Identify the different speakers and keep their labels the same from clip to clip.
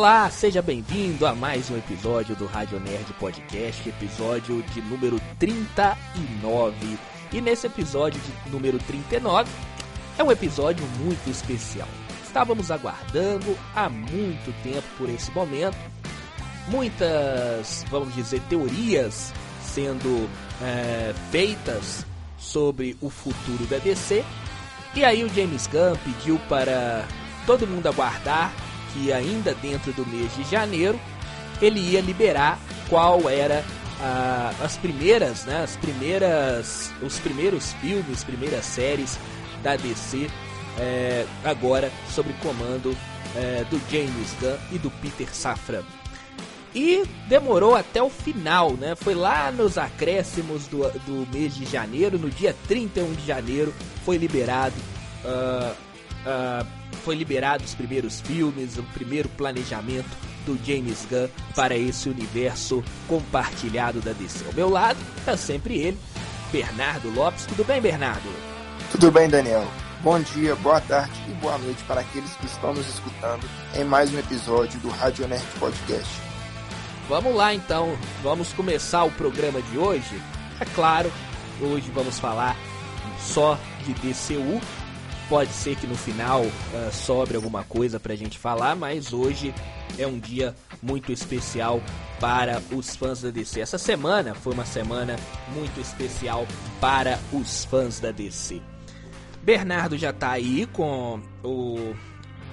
Speaker 1: Olá, seja bem-vindo a mais um episódio do Rádio Nerd Podcast, episódio de número 39. E nesse episódio de número 39 é um episódio muito especial. Estávamos aguardando há muito tempo por esse momento. Muitas, vamos dizer, teorias sendo é, feitas sobre o futuro da DC. E aí o James Gunn pediu para todo mundo aguardar que ainda dentro do mês de janeiro ele ia liberar qual era ah, as primeiras, né, as primeiras, os primeiros filmes, primeiras séries da DC é, agora sob comando é, do James Gunn e do Peter Safran. E demorou até o final, né? Foi lá nos acréscimos do, do mês de janeiro, no dia 31 de janeiro, foi liberado uh, foi liberado os primeiros filmes, o primeiro planejamento do James Gunn para esse universo compartilhado da DC. Ao meu lado está sempre ele, Bernardo Lopes. Tudo bem, Bernardo?
Speaker 2: Tudo bem, Daniel. Bom dia, boa tarde e boa noite para aqueles que estão nos escutando em mais um episódio do Radio Nerd Podcast.
Speaker 1: Vamos lá então, vamos começar o programa de hoje. É claro, hoje vamos falar só de DCU, Pode ser que no final uh, sobre alguma coisa pra gente falar, mas hoje é um dia muito especial para os fãs da DC. Essa semana foi uma semana muito especial para os fãs da DC. Bernardo já tá aí com o,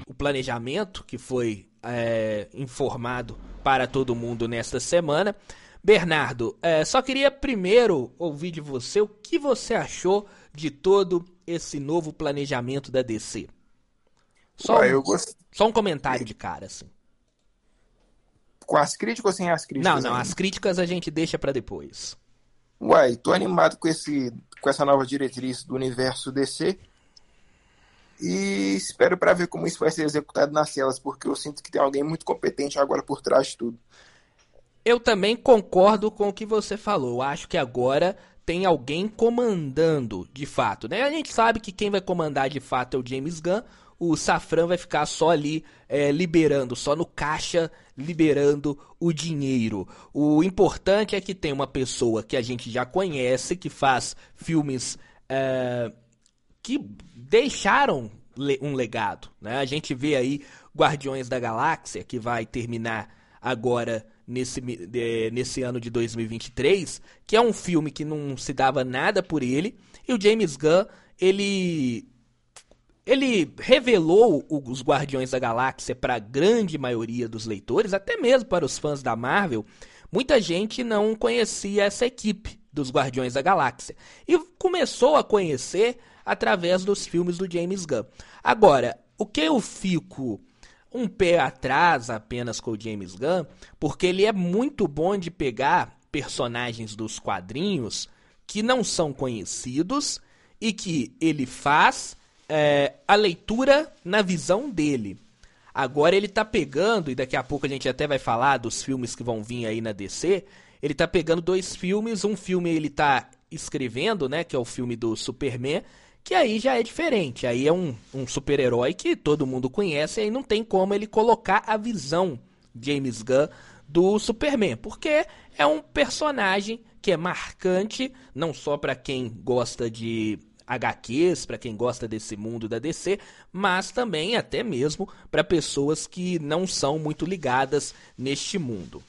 Speaker 1: o planejamento que foi é, informado para todo mundo nesta semana. Bernardo, é, só queria primeiro ouvir de você o que você achou de todo esse novo planejamento da DC? Só, Ué, um, gost... só um comentário de cara, assim.
Speaker 2: Com as críticas ou sem as críticas?
Speaker 1: Não, não, ainda? as críticas a gente deixa para depois.
Speaker 2: Uai, tô animado com, esse, com essa nova diretriz do universo DC. E espero para ver como isso vai ser executado nas celas, porque eu sinto que tem alguém muito competente agora por trás de tudo.
Speaker 1: Eu também concordo com o que você falou. Acho que agora tem alguém comandando de fato, né? A gente sabe que quem vai comandar de fato é o James Gunn. O Safran vai ficar só ali é, liberando, só no caixa liberando o dinheiro. O importante é que tem uma pessoa que a gente já conhece, que faz filmes é, que deixaram um legado. Né? A gente vê aí Guardiões da Galáxia, que vai terminar agora nesse, nesse ano de 2023, que é um filme que não se dava nada por ele, e o James Gunn, ele ele revelou os Guardiões da Galáxia para a grande maioria dos leitores, até mesmo para os fãs da Marvel. Muita gente não conhecia essa equipe dos Guardiões da Galáxia e começou a conhecer através dos filmes do James Gunn. Agora, o que eu fico um pé atrás apenas com o James Gunn, porque ele é muito bom de pegar personagens dos quadrinhos que não são conhecidos e que ele faz é, a leitura na visão dele. Agora ele tá pegando, e daqui a pouco a gente até vai falar dos filmes que vão vir aí na DC. Ele tá pegando dois filmes, um filme ele tá escrevendo, né, que é o filme do Superman, que aí já é diferente. Aí é um, um super-herói que todo mundo conhece, e aí não tem como ele colocar a visão James Gunn do Superman, porque é um personagem que é marcante, não só para quem gosta de HQs, para quem gosta desse mundo da DC, mas também até mesmo para pessoas que não são muito ligadas neste mundo.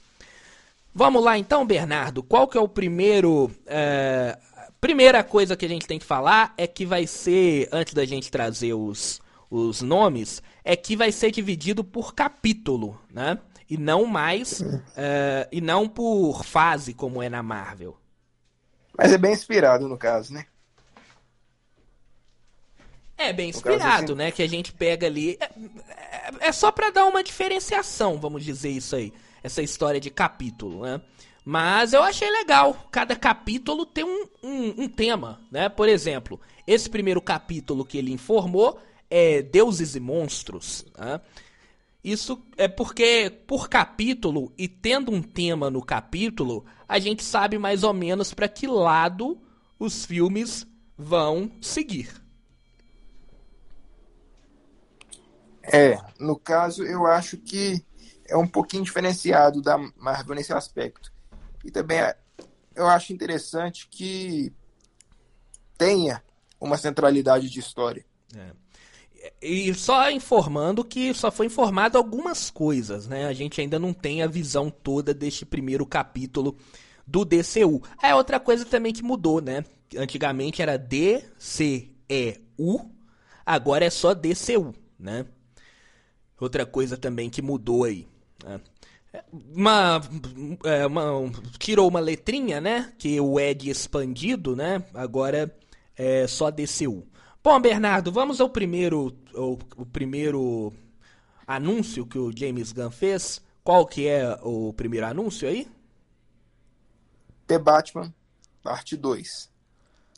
Speaker 1: Vamos lá então, Bernardo. Qual que é o primeiro é, Primeira coisa que a gente tem que falar é que vai ser, antes da gente trazer os, os nomes, é que vai ser dividido por capítulo, né? E não mais, uh, e não por fase, como é na Marvel.
Speaker 2: Mas é bem inspirado no caso, né?
Speaker 1: É bem inspirado, assim... né? Que a gente pega ali. É, é, é só para dar uma diferenciação, vamos dizer isso aí. Essa história de capítulo, né? Mas eu achei legal. Cada capítulo tem um, um, um, tema, né? Por exemplo, esse primeiro capítulo que ele informou é Deuses e Monstros. Né? Isso é porque, por capítulo, e tendo um tema no capítulo, a gente sabe mais ou menos para que lado os filmes vão seguir.
Speaker 2: É, no caso, eu acho que é um pouquinho diferenciado da Marvel nesse aspecto. E também é, eu acho interessante que tenha uma centralidade de história. É.
Speaker 1: E só informando que só foi informado algumas coisas, né? A gente ainda não tem a visão toda deste primeiro capítulo do DCU. É outra coisa também que mudou, né? Antigamente era DCEU, agora é só DCU, né? Outra coisa também que mudou aí. Né? Uma, é, uma, tirou uma letrinha, né? Que o Ed expandido, né? Agora é só DCU. Bom, Bernardo, vamos ao primeiro, ao, o primeiro anúncio que o James Gunn fez. Qual que é o primeiro anúncio aí?
Speaker 2: The Batman, parte 2.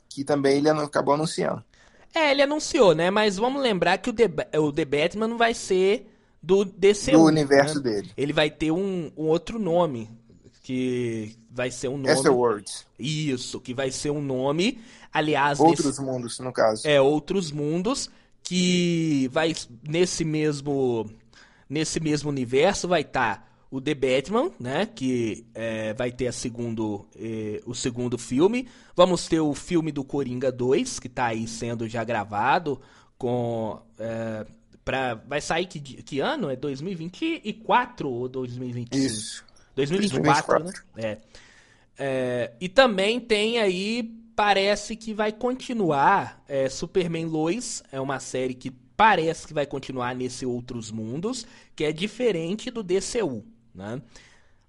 Speaker 2: Que também ele acabou anunciando.
Speaker 1: É, ele anunciou, né? Mas vamos lembrar que o The, o The Batman não vai ser do DCU.
Speaker 2: Do universo né? dele.
Speaker 1: Ele vai ter um, um outro nome. Que vai ser um nome.
Speaker 2: Words.
Speaker 1: Isso, que vai ser um nome. Aliás.
Speaker 2: Outros nesse, mundos, no caso.
Speaker 1: É, outros mundos. Que vai nesse mesmo. Nesse mesmo universo vai estar. Tá o The Batman, né, que é, vai ter a segundo, eh, o segundo filme. Vamos ter o filme do Coringa 2, que está aí sendo já gravado com é, pra, vai sair que, que ano? É 2024 ou 2025?
Speaker 2: Isso.
Speaker 1: 2024, 2024. né? É. é. E também tem aí, parece que vai continuar é, Superman Lois, é uma série que parece que vai continuar nesse Outros Mundos, que é diferente do DCU, né?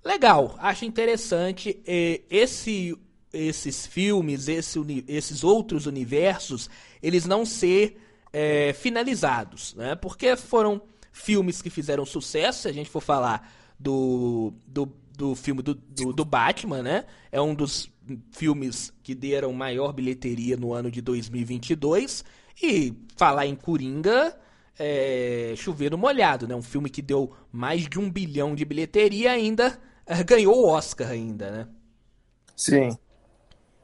Speaker 1: Legal, acho interessante esse, esses filmes, esse, esses outros universos, eles não ser é, finalizados, né? Porque foram filmes que fizeram sucesso, se a gente for falar do, do, do filme do, do, do, Batman, né? É um dos filmes que deram maior bilheteria no ano de 2022. E falar em Coringa, é, chover no molhado, né? Um filme que deu mais de um bilhão de bilheteria ainda é, ganhou o Oscar ainda, né?
Speaker 2: Sim.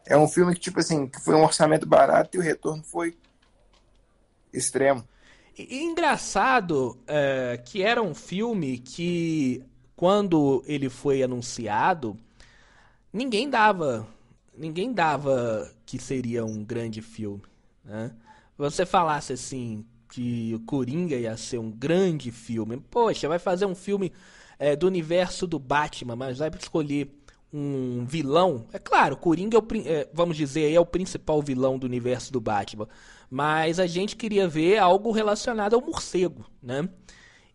Speaker 2: É um filme que, tipo assim, que foi um orçamento barato e o retorno foi extremo.
Speaker 1: E, engraçado é, que era um filme que, quando ele foi anunciado, ninguém dava. Ninguém dava que seria um grande filme. Né? Você falasse assim que o Coringa ia ser um grande filme. Poxa, vai fazer um filme é, do universo do Batman, mas vai escolher um vilão. É claro, Coringa é, o, é, vamos dizer, é o principal vilão do universo do Batman mas a gente queria ver algo relacionado ao morcego, né?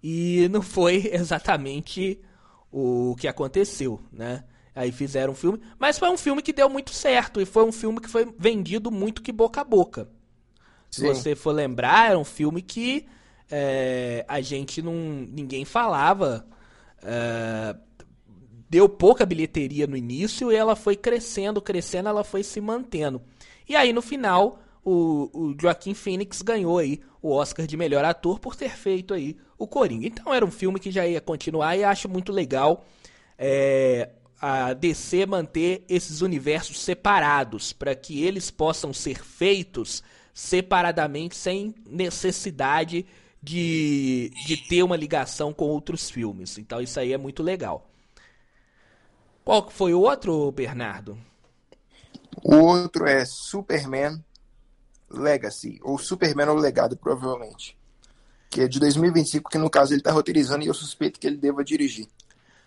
Speaker 1: E não foi exatamente o que aconteceu, né? Aí fizeram um filme, mas foi um filme que deu muito certo e foi um filme que foi vendido muito que boca a boca. Se você for lembrar, era um filme que é, a gente não. ninguém falava. É, deu pouca bilheteria no início e ela foi crescendo, crescendo, ela foi se mantendo. E aí no final o, o Joaquim Phoenix ganhou aí o Oscar de melhor ator por ter feito aí o Coringa. Então era um filme que já ia continuar e acho muito legal é, a DC manter esses universos separados para que eles possam ser feitos separadamente sem necessidade de, de ter uma ligação com outros filmes. Então isso aí é muito legal. Qual foi o outro, Bernardo?
Speaker 2: O outro é Superman Legacy, ou Superman o Legado, provavelmente. Que é de 2025, que no caso ele está roteirizando e eu suspeito que ele deva dirigir.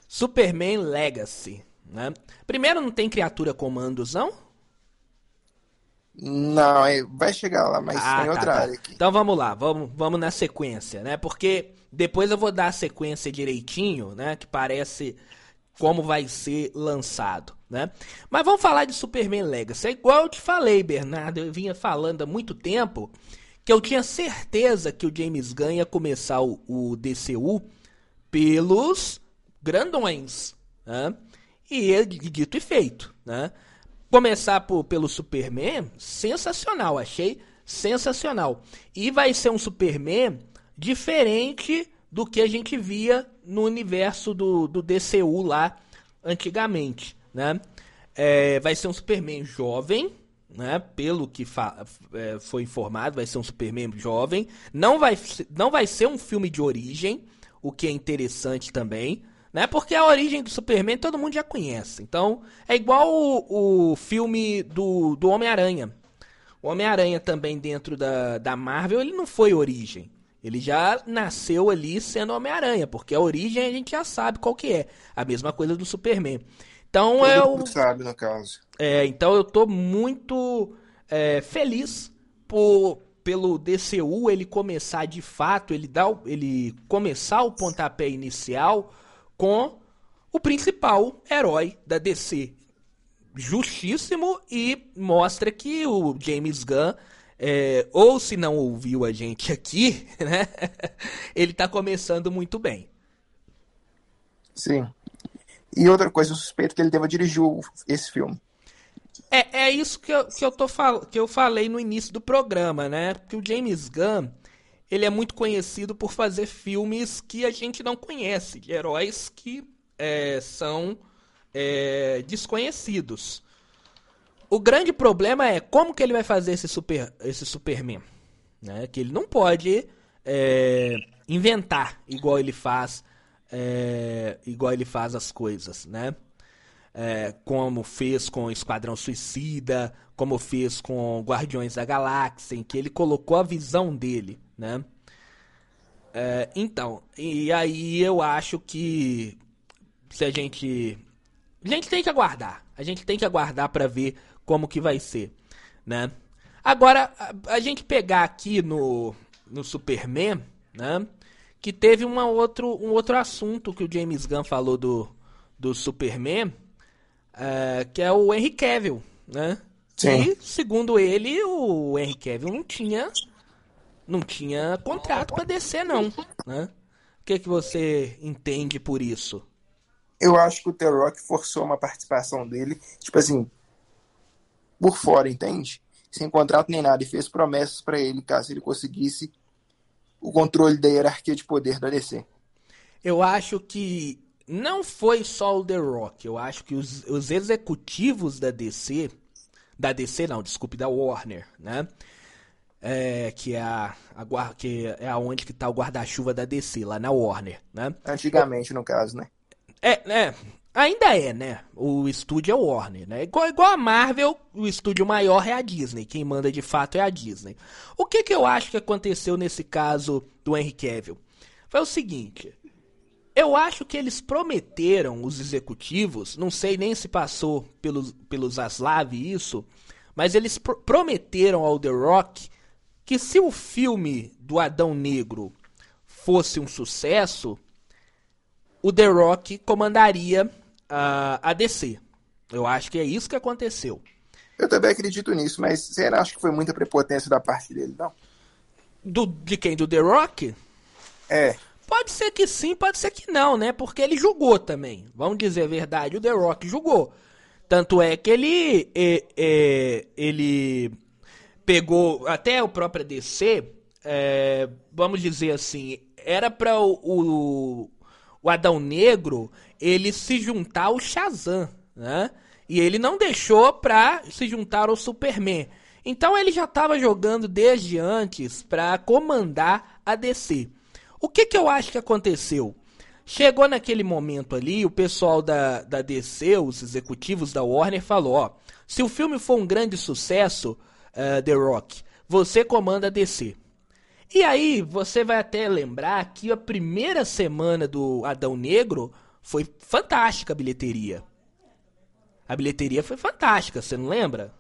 Speaker 1: Superman Legacy, né? Primeiro não tem criatura comandos, não?
Speaker 2: Não, é, vai chegar lá, mas ah, em tá, outra tá. área aqui.
Speaker 1: Então vamos lá, vamos, vamos na sequência, né? Porque depois eu vou dar a sequência direitinho, né? Que parece como vai ser lançado, né? Mas vamos falar de Superman Legacy. É igual eu te falei, Bernardo, eu vinha falando há muito tempo que eu tinha certeza que o James Gunn ia começar o, o DCU pelos grandões, né? E dito e feito, né? Começar por, pelo Superman, sensacional, achei sensacional. E vai ser um Superman diferente do que a gente via no universo do, do DCU lá antigamente, né? É, vai ser um Superman jovem, né? Pelo que é, foi informado, vai ser um Superman jovem. Não vai, não vai ser um filme de origem. o que é interessante também, né? Porque a origem do Superman todo mundo já conhece. Então, é igual o, o filme do, do Homem-Aranha. O Homem-Aranha também dentro da, da Marvel, ele não foi origem. Ele já nasceu ali sendo Homem-Aranha, porque a origem a gente já sabe qual que é. A mesma coisa do Superman. Então
Speaker 2: Todo
Speaker 1: é o.
Speaker 2: sabe, no caso.
Speaker 1: É, então eu tô muito é, feliz por, pelo DCU ele começar de fato, ele dar, o- ele começar o pontapé inicial com o principal herói da DC. Justíssimo e mostra que o James Gunn, é, ou se não ouviu a gente aqui, né? ele tá começando muito bem.
Speaker 2: Sim. E outra coisa, eu suspeito que ele deva dirigir esse filme.
Speaker 1: É, é isso que eu, que, eu tô fal que eu falei no início do programa, né? Que o James Gunn, ele é muito conhecido por fazer filmes que a gente não conhece, de heróis que é, são é, desconhecidos. O grande problema é como que ele vai fazer esse, super, esse Superman. Né? Que ele não pode é, inventar igual ele faz é, igual ele faz as coisas, né? É, como fez com Esquadrão Suicida, como fez com Guardiões da Galáxia, em que ele colocou a visão dele, né? É, então, e aí eu acho que se a gente a gente tem que aguardar, a gente tem que aguardar pra ver como que vai ser, né? Agora a, a gente pegar aqui no no Superman, né? Que teve uma outro, um outro assunto que o James Gunn falou do, do Superman, é, que é o Henry Cavill, né?
Speaker 2: Sim.
Speaker 1: E, segundo ele, o Henry Cavill não tinha não tinha contrato com a DC, não, né? O que, que você entende por isso?
Speaker 2: Eu acho que o The Rock forçou uma participação dele, tipo assim, por fora, entende? Sem contrato nem nada, e fez promessas pra ele caso ele conseguisse o controle da hierarquia de poder da DC.
Speaker 1: Eu acho que não foi só o The Rock. Eu acho que os, os executivos da DC, da DC não, desculpe, da Warner, né? É, que é a, a que é aonde que tá o guarda-chuva da DC, lá na Warner, né?
Speaker 2: Antigamente, no caso, né?
Speaker 1: É, é, ainda é, né? O estúdio é o Warner, né? Igual, igual a Marvel, o estúdio maior é a Disney. Quem manda de fato é a Disney. O que que eu acho que aconteceu nesse caso do Henry Cavill? Foi o seguinte. Eu acho que eles prometeram, os executivos, não sei nem se passou pelos, pelos Aslav isso, mas eles pro- prometeram ao The Rock que se o filme do Adão Negro fosse um sucesso, o The Rock comandaria a, a DC. Eu acho que é isso que aconteceu.
Speaker 2: Eu também acredito nisso, mas você não acha que foi muita prepotência da parte dele, não?
Speaker 1: Do, de quem? Do The Rock?
Speaker 2: É,
Speaker 1: Pode ser que sim, pode ser que não, né? Porque ele julgou também. Vamos dizer a verdade, o The Rock julgou. Tanto é que ele, é, é, ele pegou até o próprio DC, é, vamos dizer assim, era para o, o, o Adão Negro ele se juntar ao Shazam, né? E ele não deixou pra se juntar ao Superman. Então ele já estava jogando desde antes para comandar a DC. O que, que eu acho que aconteceu? Chegou naquele momento ali, o pessoal da, da DC, os executivos da Warner, falou: ó, se o filme for um grande sucesso, eh, The Rock, você comanda a DC. E aí, você vai até lembrar que a primeira semana do Adão Negro foi fantástica a bilheteria. A bilheteria foi fantástica, você não lembra?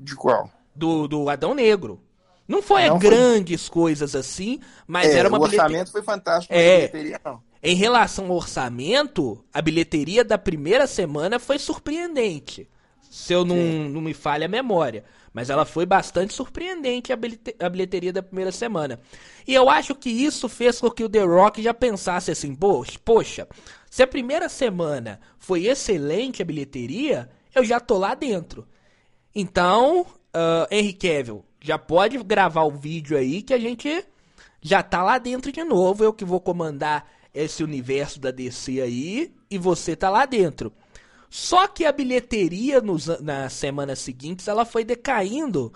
Speaker 2: de qual?
Speaker 1: Do, do Adão Negro. Não foi
Speaker 2: Não foi-
Speaker 1: grandes coisas assim, mas
Speaker 2: É,
Speaker 1: era uma
Speaker 2: o
Speaker 1: bilheteria.
Speaker 2: orçamento foi fantástico, mas
Speaker 1: É.
Speaker 2: a bilheteria não.
Speaker 1: Em relação ao orçamento, a bilheteria da primeira semana foi surpreendente. Se eu não, não me falha a memória. Mas ela foi bastante surpreendente, a bilhete- a bilheteria da primeira semana. E eu acho que isso fez com que o The Rock já pensasse assim: "Poxa, se a primeira semana foi excelente a bilheteria, eu já tô lá dentro. Então, ah, Henry Cavill, já pode gravar o vídeo aí que a gente já tá lá dentro de novo. Eu que vou comandar esse universo da DC aí e você tá lá dentro. Só que a bilheteria nos, nas semanas seguintes ela foi decaindo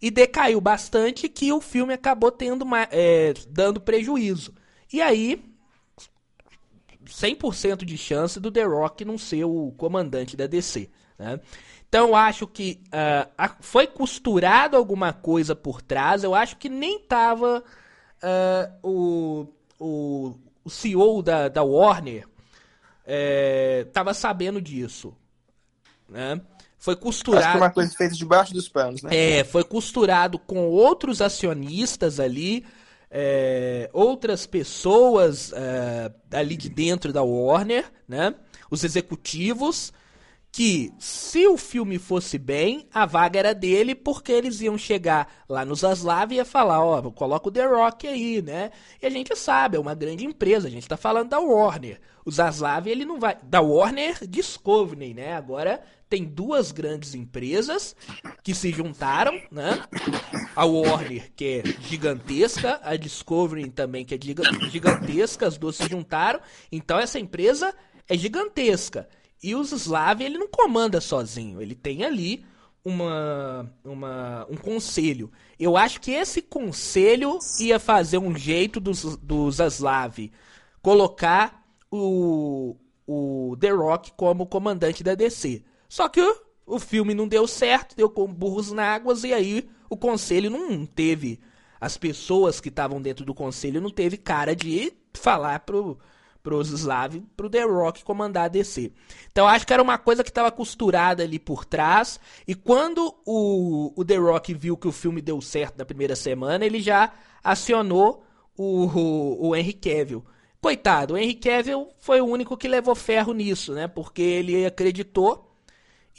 Speaker 1: e decaiu bastante que o filme acabou tendo é, dando prejuízo. E aí 100% de chance do The Rock não ser o comandante da DC. Né? Então acho que uh, foi costurado alguma coisa por trás. Eu acho que nem tava uh, o, o, o CEO da, da Warner é, tava sabendo disso. Né? Foi costurado. Acho que
Speaker 2: uma coisa feita debaixo dos panos, né?
Speaker 1: É, foi costurado com outros acionistas ali, é, outras pessoas é, ali de dentro da Warner, né? Os executivos que se o filme fosse bem, a vaga era dele, porque eles iam chegar lá no Zaslav e ia falar, ó, oh, coloca o The Rock aí, né? E a gente sabe, é uma grande empresa, a gente tá falando da Warner. O Zaslav, ele não vai... Da Warner Discovery, né? Agora tem duas grandes empresas que se juntaram, né? A Warner, que é gigantesca, a Discovery também, que é gigantesca, as duas se juntaram. Então essa empresa é gigantesca. E o Slav, ele não comanda sozinho, ele tem ali uma, uma, um conselho. Eu acho que esse conselho ia fazer um jeito dos, do Zaslav colocar o, o The Rock como comandante da DC. Só que o, filme não deu certo, deu com burros na águas, e aí o conselho não teve. As pessoas que estavam dentro do conselho não teve cara de falar pro, pros Slav, pro The Rock comandar a DC. Então acho que era uma coisa que estava costurada ali por trás. E quando o, o The Rock viu que o filme deu certo na primeira semana, ele já acionou o, o, o Henry Cavill. Coitado, o Henry Cavill foi o único que levou ferro nisso, né? Porque ele acreditou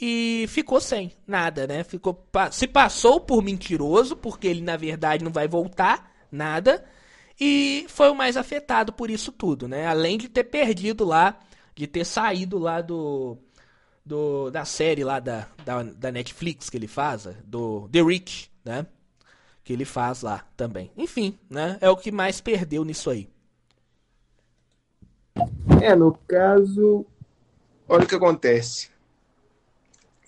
Speaker 1: e ficou sem nada, né? Ficou se passou por mentiroso, porque ele na verdade não vai voltar nada e foi o mais afetado por isso tudo, né? Além de ter perdido lá, de ter saído lá do, do da série lá da, da, da Netflix que ele faz, do The Rich, né? Que ele faz lá também. Enfim, né? É o que mais perdeu nisso aí.
Speaker 2: É, no caso, olha o que acontece.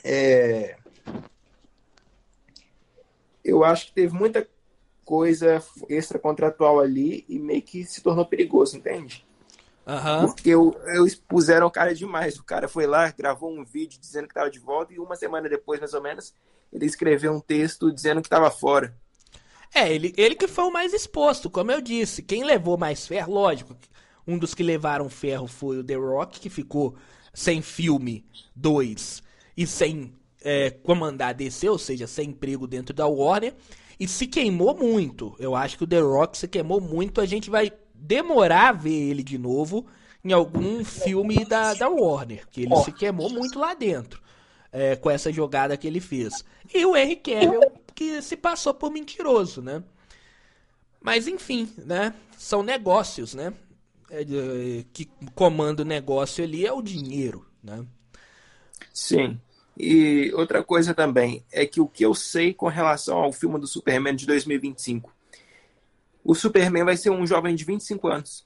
Speaker 2: É... Eu acho que teve muita coisa extra contratual ali e meio que se tornou perigoso, entende?
Speaker 1: Uhum.
Speaker 2: Porque eu, eu expuseram o cara demais. O cara foi lá, gravou um vídeo dizendo que estava de volta e uma semana depois, mais ou menos, ele escreveu um texto dizendo que estava fora.
Speaker 1: É, ele, ele que foi o mais exposto, como eu disse. Quem levou mais ferro, lógico, um dos que levaram ferro foi o The Rock, que ficou sem filme 2 e sem é, comandar DC, ou seja, sem emprego dentro da Warner e se queimou muito. Eu acho que o The Rock se queimou muito. A gente vai demorar a ver ele de novo em algum filme da, da Warner, que ele oh. se queimou muito lá dentro. É, com essa jogada que ele fez. E o Henry Cavill, que se passou por mentiroso, né? Mas enfim, né? São negócios, né? É, que comanda o negócio ali é o dinheiro, né?
Speaker 2: Sim. E outra coisa também é que o que eu sei com relação ao filme do Superman de 2025, o Superman vai ser um jovem de 25 anos.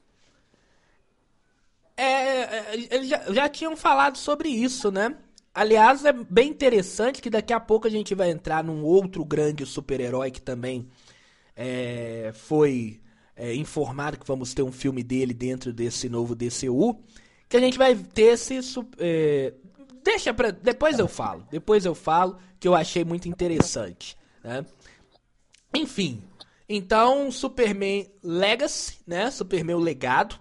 Speaker 1: É, é, eles já, já tinham falado sobre isso, né? Aliás, é bem interessante que daqui a pouco a gente vai entrar num outro grande super-herói que também é, foi é, informado que vamos ter um filme dele dentro desse novo DCU. Que a gente vai ter esse. É, Deixa pra. Depois eu falo. Depois eu falo que eu achei muito interessante. Né? Enfim. Então, Superman Legacy, né? Superman o Legado.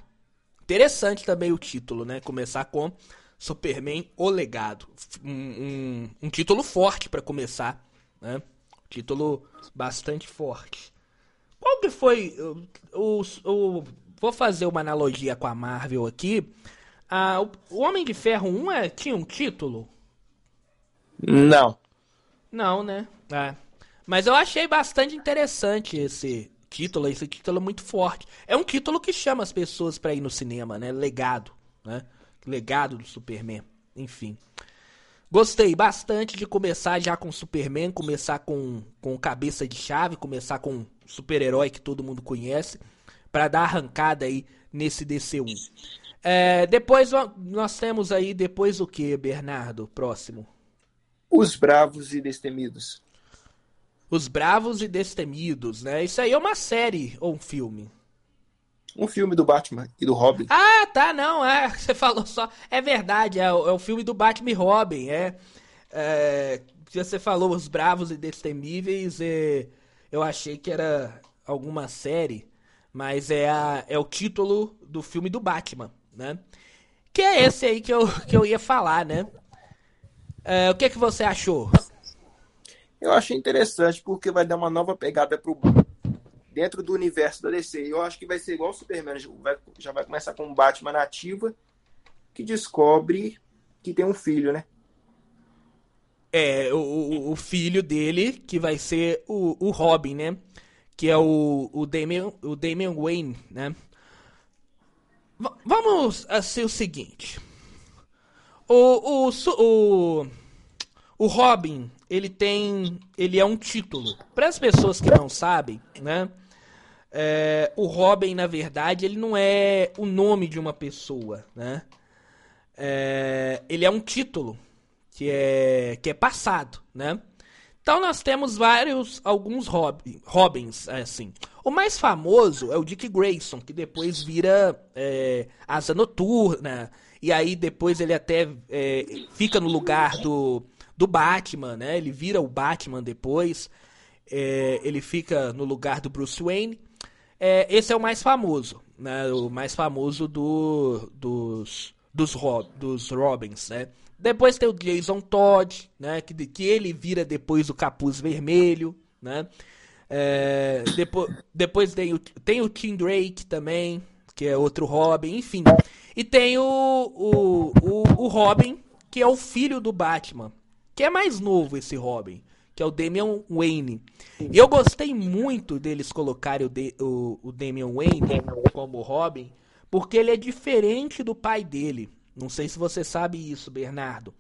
Speaker 1: Interessante também o título, né? Começar com Superman o Legado. Um, um, um título forte para começar, né? Título bastante forte. Qual que foi o, o, o, Vou fazer uma analogia com a Marvel aqui. Ah, o Homem de Ferro 1 é, tinha um título?
Speaker 2: Não.
Speaker 1: Não, né? É. Mas eu achei bastante interessante esse título, esse título é muito forte. É um título que chama as pessoas para ir no cinema, né? Legado, né? Legado do Superman, enfim. Gostei bastante de começar já com Superman, começar com, com cabeça de chave, começar com super-herói que todo mundo conhece, para dar arrancada aí nesse DC1. É, depois nós temos aí, depois o que, Bernardo? Próximo.
Speaker 2: Os Bravos e Destemidos.
Speaker 1: Os Bravos e Destemidos, né? Isso aí é uma série ou um filme?
Speaker 2: Um filme do Batman e do Robin.
Speaker 1: Ah, tá, não, é, você falou só. É verdade, é, o, é o filme do Batman e Robin, é. é você falou Os Bravos e Destemíveis, é, eu achei que era alguma série, mas é, a, é o título do filme do Batman, né? Que é esse aí que eu, que eu ia falar, né? É, o que, que você achou?
Speaker 2: Eu achei interessante porque vai dar uma nova pegada pro dentro do universo da DC. Eu acho que vai ser igual o Superman, já vai começar com um Batman nativa que descobre que tem um filho, né?
Speaker 1: É, o, o filho dele, que vai ser o, o Robin, né? Que é o, o, Damian, o Damian Wayne, né? Vamos a ser o seguinte. O, o, o, o Robin, ele tem. Ele é um título. Para as pessoas que não sabem, né? É, o Robin, na verdade, ele não é o nome de uma pessoa, né? É, ele é um título que é, que é passado, né? Então nós temos vários, alguns Robin, Robins, assim. O mais famoso é o Dick Grayson, que depois vira é, Asa Noturna, e aí depois ele até é, fica no lugar do, do Batman, né? Ele vira o Batman depois, é, ele fica no lugar do Bruce Wayne. É, esse é o mais famoso, né? O mais famoso do, dos, dos, Rob, dos Robins, né? Depois tem o Jason Todd, né? Que, que ele vira depois o capuz vermelho, né? É, depois, depois tem o, tem o Tim Drake também, que é outro Robin, enfim. E tem o, o, o, o Robin, que é o filho do Batman, que é mais novo esse Robin que é o Damian Wayne. E eu gostei muito deles colocarem o, de, o, o Damian Wayne como Robin, porque ele é diferente do pai dele. Não sei se você sabe isso, Bernardo.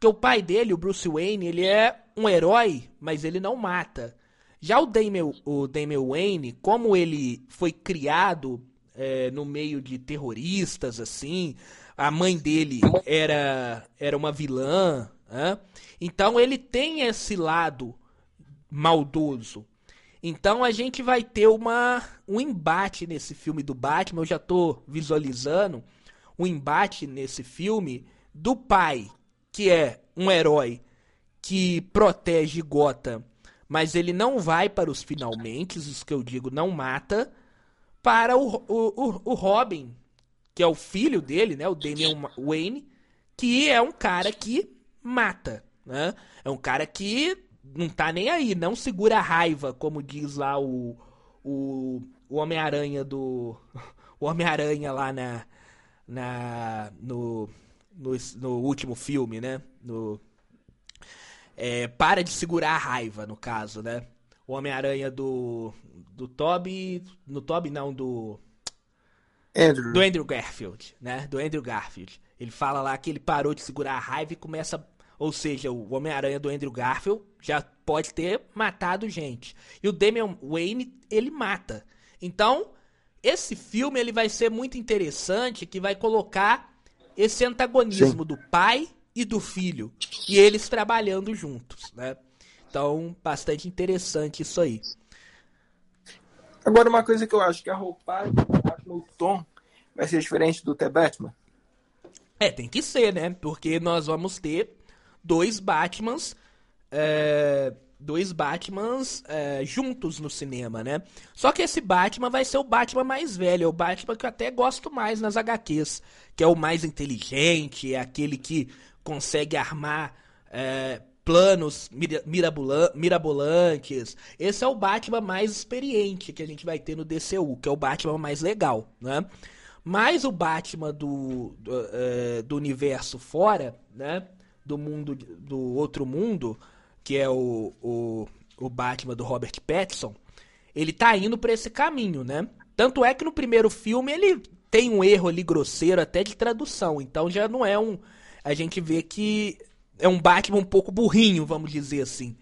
Speaker 1: Que o pai dele, o Bruce Wayne, ele é um herói, mas ele não mata. Já o Damian, o Wayne, como ele foi criado é, no meio de terroristas, assim, a mãe dele era, era uma vilã, né? Então ele tem esse lado maldoso. Então a gente vai ter uma, um embate nesse filme do Batman. Eu já estou visualizando um embate nesse filme do pai, que é um herói que protege Gotham, mas ele não vai para os finalmente, isso que eu digo, não mata, para o, o, o Robin, que é o filho dele, né, o Damian Wayne, que é um cara que mata né? É um cara que não tá nem aí, não segura a raiva, como diz lá o, o, o Homem-Aranha do. O Homem-Aranha lá na. na no, no, no, último filme, né? No, é, para de segurar a raiva, no caso, né? O Homem-Aranha do. do Toby. No Toby não, do.
Speaker 2: Andrew.
Speaker 1: Do Andrew Garfield, né? Do Andrew Garfield. Ele fala lá que ele parou de segurar a raiva e começa ou seja, o Homem-Aranha do Andrew Garfield já pode ter matado gente. E o Damian Wayne, ele mata. Então, esse filme ele vai ser muito interessante, que vai colocar esse antagonismo Sim. do pai e do filho. E eles trabalhando juntos, né? Então, bastante interessante isso aí.
Speaker 2: Agora, uma coisa que eu acho que a roupagem, o tom, vai ser diferente do The Batman.
Speaker 1: É, tem que ser, né? Porque nós vamos ter dois Batmans. É, dois Batmans é, juntos no cinema, né? Só que esse Batman vai ser o Batman mais velho, é o Batman que eu até gosto mais nas HQs, que é o mais inteligente, é aquele que consegue armar é, planos mirabolantes. Esse é o Batman mais experiente que a gente vai ter no DCU, que é o Batman mais legal, né? Mas o Batman do, do, é, do universo fora, né? do mundo do outro mundo, que é o, o, o Batman do Robert Pattinson, ele tá indo para esse caminho, né? Tanto é que no primeiro filme ele tem um erro ali grosseiro até de tradução, então já não é um a gente vê que é um Batman um pouco burrinho, vamos dizer assim.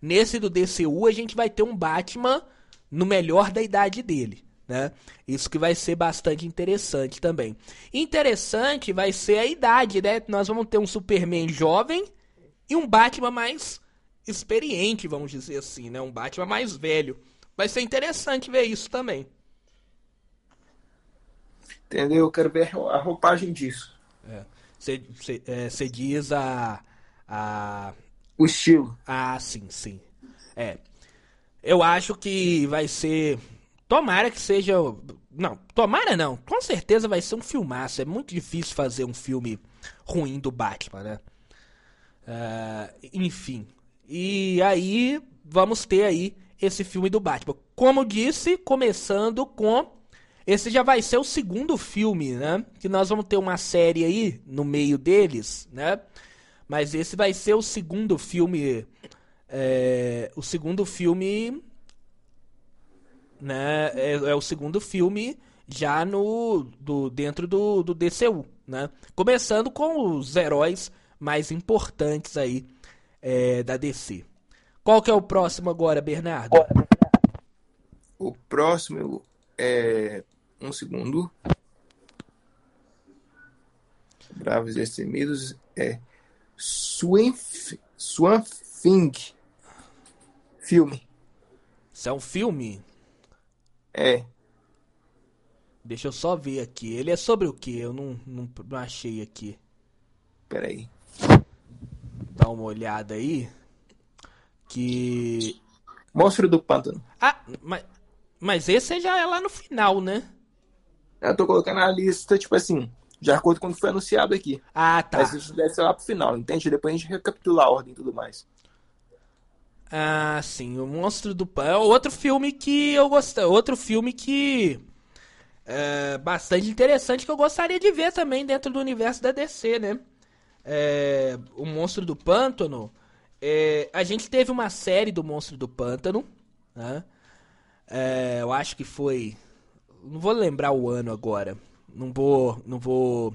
Speaker 1: Nesse do DCU a gente vai ter um Batman no melhor da idade dele né? Isso que vai ser bastante interessante também. Interessante vai ser a idade, né? Nós vamos ter um Superman jovem e um Batman mais experiente, vamos dizer assim, né? Um Batman mais velho. Vai ser interessante ver isso também.
Speaker 2: Entendeu? Eu quero ver a roupagem disso.
Speaker 1: Você é, diz a, a.
Speaker 2: O estilo.
Speaker 1: Ah, sim, sim. É. Eu acho que vai ser. Tomara que seja. Não, tomara não. Com certeza vai ser um filmaço. É muito difícil fazer um filme ruim do Batman, né? Uh, enfim. E aí, vamos ter aí esse filme do Batman. Como disse, começando com. Esse já vai ser o segundo filme, né? Que nós vamos ter uma série aí no meio deles, né? Mas esse vai ser o segundo filme. É, o segundo filme. Né? É, é, o segundo filme já no do, dentro do, do DCU, né? Começando com os heróis mais importantes aí é, da DC. Qual que é o próximo agora, Bernardo?
Speaker 2: O próximo é. Um segundo. Bravos Destemidos é. Swamp, Swamp Thing. Filme.
Speaker 1: Isso é um filme?
Speaker 2: É.
Speaker 1: Deixa eu só ver aqui. Ele é sobre o que? Eu não, não, não achei aqui.
Speaker 2: Peraí.
Speaker 1: Dá uma olhada aí que.
Speaker 2: Monstro do Pântano.
Speaker 1: Ah, mas, mas esse já é lá no final, né?
Speaker 2: Eu tô colocando a lista, tipo assim, de acordo com o que foi anunciado aqui.
Speaker 1: Ah, tá.
Speaker 2: Mas isso deve ser lá pro final, entende? Depois a gente recapitula a ordem e tudo mais.
Speaker 1: Ah, sim, o Monstro do Pântano. É outro filme que eu gostei. Outro filme que. É bastante interessante que eu gostaria de ver também dentro do universo da DC, né? É, o Monstro do Pântano é, a gente teve uma série do Monstro do Pântano, né? É, eu acho que foi, não vou lembrar o ano agora, não vou, não vou,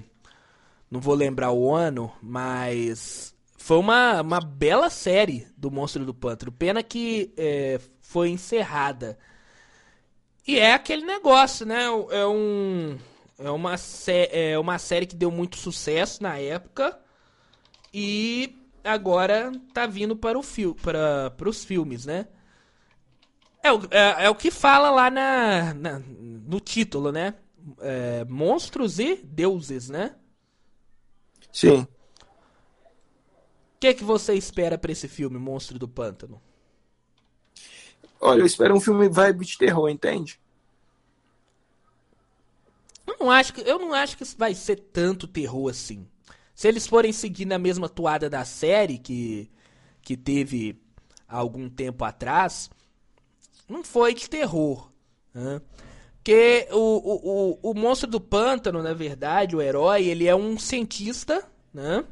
Speaker 1: não vou lembrar o ano, mas foi uma, uma bela série do Monstro do Pântano. Pena que é, foi encerrada. E é aquele negócio, né? É um é uma, é uma série que deu muito sucesso na época e agora tá vindo para o fio, para os filmes, né? É o, é, é, o que fala lá na, na no título, né? É, monstros e deuses, né?
Speaker 2: Sim.
Speaker 1: O que, é que você espera para esse filme, Monstro do Pântano?
Speaker 2: Olha, eu espero um filme vibe de terror, entende?
Speaker 1: Eu não acho que, eu não acho que vai ser tanto terror assim. Se eles forem seguir na mesma toada da série que, que teve algum tempo atrás, não foi de terror. Né? Porque o, o, o, o monstro do pântano, na verdade, o herói, ele é um cientista, né?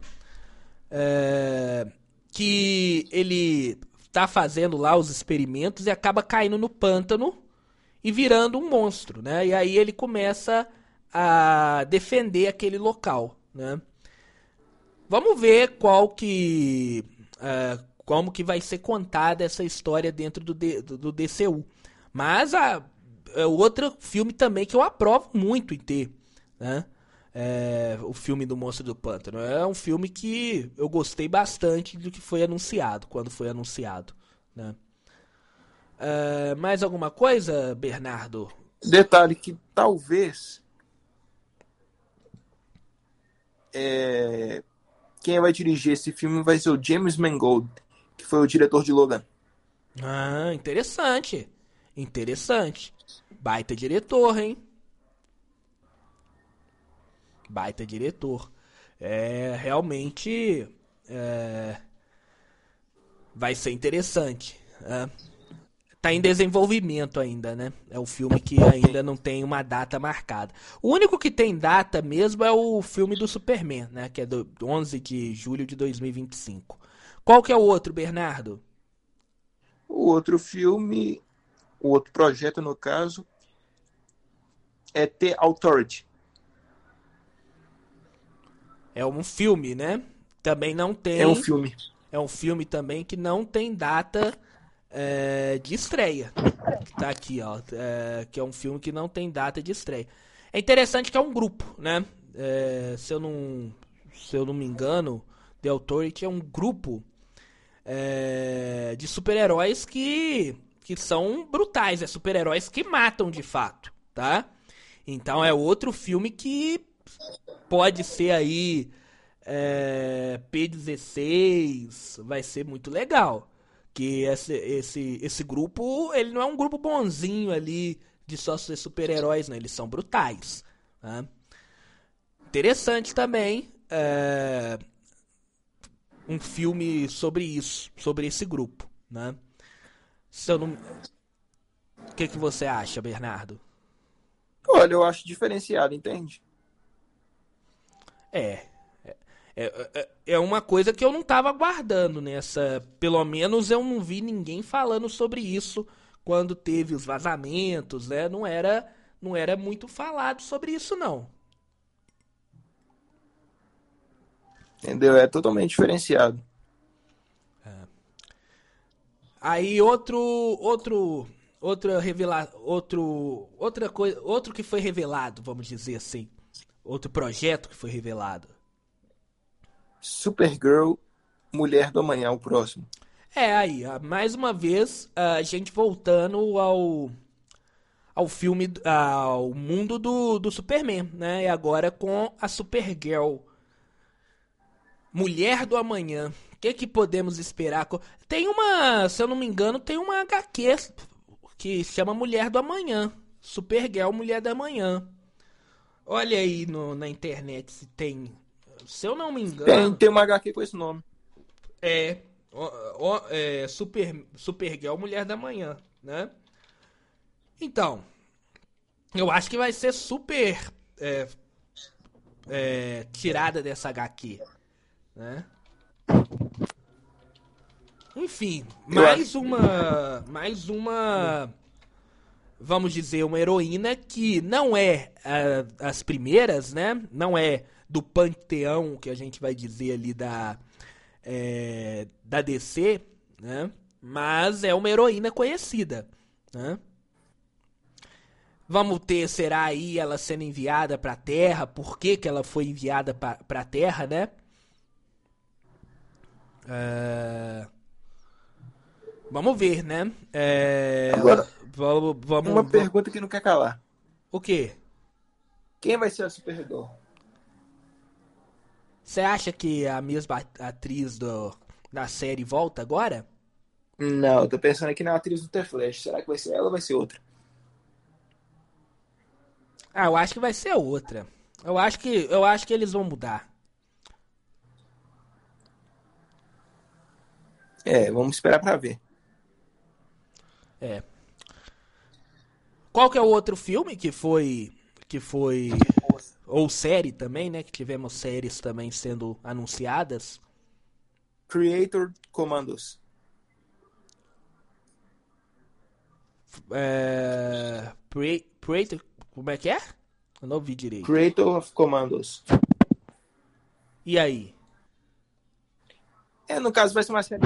Speaker 1: É, que ele tá fazendo lá os experimentos e acaba caindo no pântano e virando um monstro, né? E aí ele começa a defender aquele local, né? Vamos ver qual que. Uh, como que vai ser contada essa história dentro do, do, do DCU. Mas a, é outro filme também que eu aprovo muito em ter, né? É, o filme do Monstro do Pântano. É um filme que eu gostei bastante do que foi anunciado, quando foi anunciado, né? É, mais alguma coisa, Bernardo?
Speaker 2: Detalhe que talvez é, quem vai dirigir esse filme vai ser o James Mangold, que foi o diretor de Logan.
Speaker 1: Ah, interessante. Interessante. Baita diretor, hein? Baita diretor. É, realmente é, vai ser interessante. É tá em desenvolvimento ainda, né? É um filme que ainda não tem uma data marcada. O único que tem data mesmo é o filme do Superman, né? Que é do 11 de julho de 2025. Qual que é o outro, Bernardo?
Speaker 2: O outro filme, o outro projeto no caso, é The Authority.
Speaker 1: É um filme, né? Também não tem.
Speaker 2: É um filme.
Speaker 1: É um filme também que não tem data é, de estreia. Que tá aqui, ó. É, que é um filme que não tem data de estreia. É interessante que é um grupo, né? É, se, eu não, se eu não me engano, The Authority é um grupo é, de super-heróis que, que são brutais. É super-heróis que matam de fato, tá? Então é outro filme que pode ser aí é, P16, vai ser muito legal. Que esse, esse, esse grupo, ele não é um grupo bonzinho ali de só ser super-heróis, né? Eles são brutais. Né? Interessante também é, um filme sobre isso, sobre esse grupo, né? Se eu não... O que, que você acha, Bernardo?
Speaker 2: Olha, eu acho diferenciado, entende?
Speaker 1: É. É, é, é uma coisa que eu não tava aguardando nessa. Pelo menos eu não vi ninguém falando sobre isso quando teve os vazamentos, né? Não era, não era muito falado sobre isso, não.
Speaker 2: Entendeu? É totalmente diferenciado.
Speaker 1: Aí outro, outro, outra revela, outro, outra coisa, outro que foi revelado, vamos dizer assim, outro projeto que foi revelado.
Speaker 2: Supergirl, Mulher do Amanhã, o próximo.
Speaker 1: É aí, mais uma vez a gente voltando ao ao filme, ao mundo do, do Superman, né? E agora com a Supergirl Mulher do Amanhã. O que, que podemos esperar? Tem uma, se eu não me engano, tem uma HQ que chama Mulher do Amanhã. Supergirl Mulher do Amanhã. Olha aí no, na internet se tem. Se eu não me engano.
Speaker 2: Tem, tem uma HQ com esse nome.
Speaker 1: É. O, o, é Super, Supergirl Mulher da Manhã, né? Então. Eu acho que vai ser super. É, é, tirada dessa HQ né? Enfim, mais uma, mais uma, vamos dizer, uma heroína que não é a, as primeiras, né? Não é do panteão que a gente vai dizer ali da é, da DC, né? Mas é uma heroína conhecida, né? Vamos ter, será aí ela sendo enviada para a Terra? Por que, que ela foi enviada para a Terra, né? É... Vamos ver, né? É...
Speaker 2: Agora, vamos, vamos, uma pergunta que não quer calar.
Speaker 1: O quê?
Speaker 2: Quem vai ser a Supergirl?
Speaker 1: Você acha que a mesma atriz do, da série volta agora?
Speaker 2: Não, eu tô pensando aqui na atriz do The Flash. Será que vai ser ela ou vai ser outra?
Speaker 1: Ah, eu acho que vai ser outra. Eu acho que, eu acho que eles vão mudar.
Speaker 2: É, vamos esperar para ver.
Speaker 1: É. Qual que é o outro filme que foi que foi ou série também, né, que tivemos séries também sendo anunciadas?
Speaker 2: Creator Commandos.
Speaker 1: É... Creator, como é que é? Eu não ouvi direito.
Speaker 2: Creator of Commandos.
Speaker 1: E aí?
Speaker 2: É, no caso vai ser uma série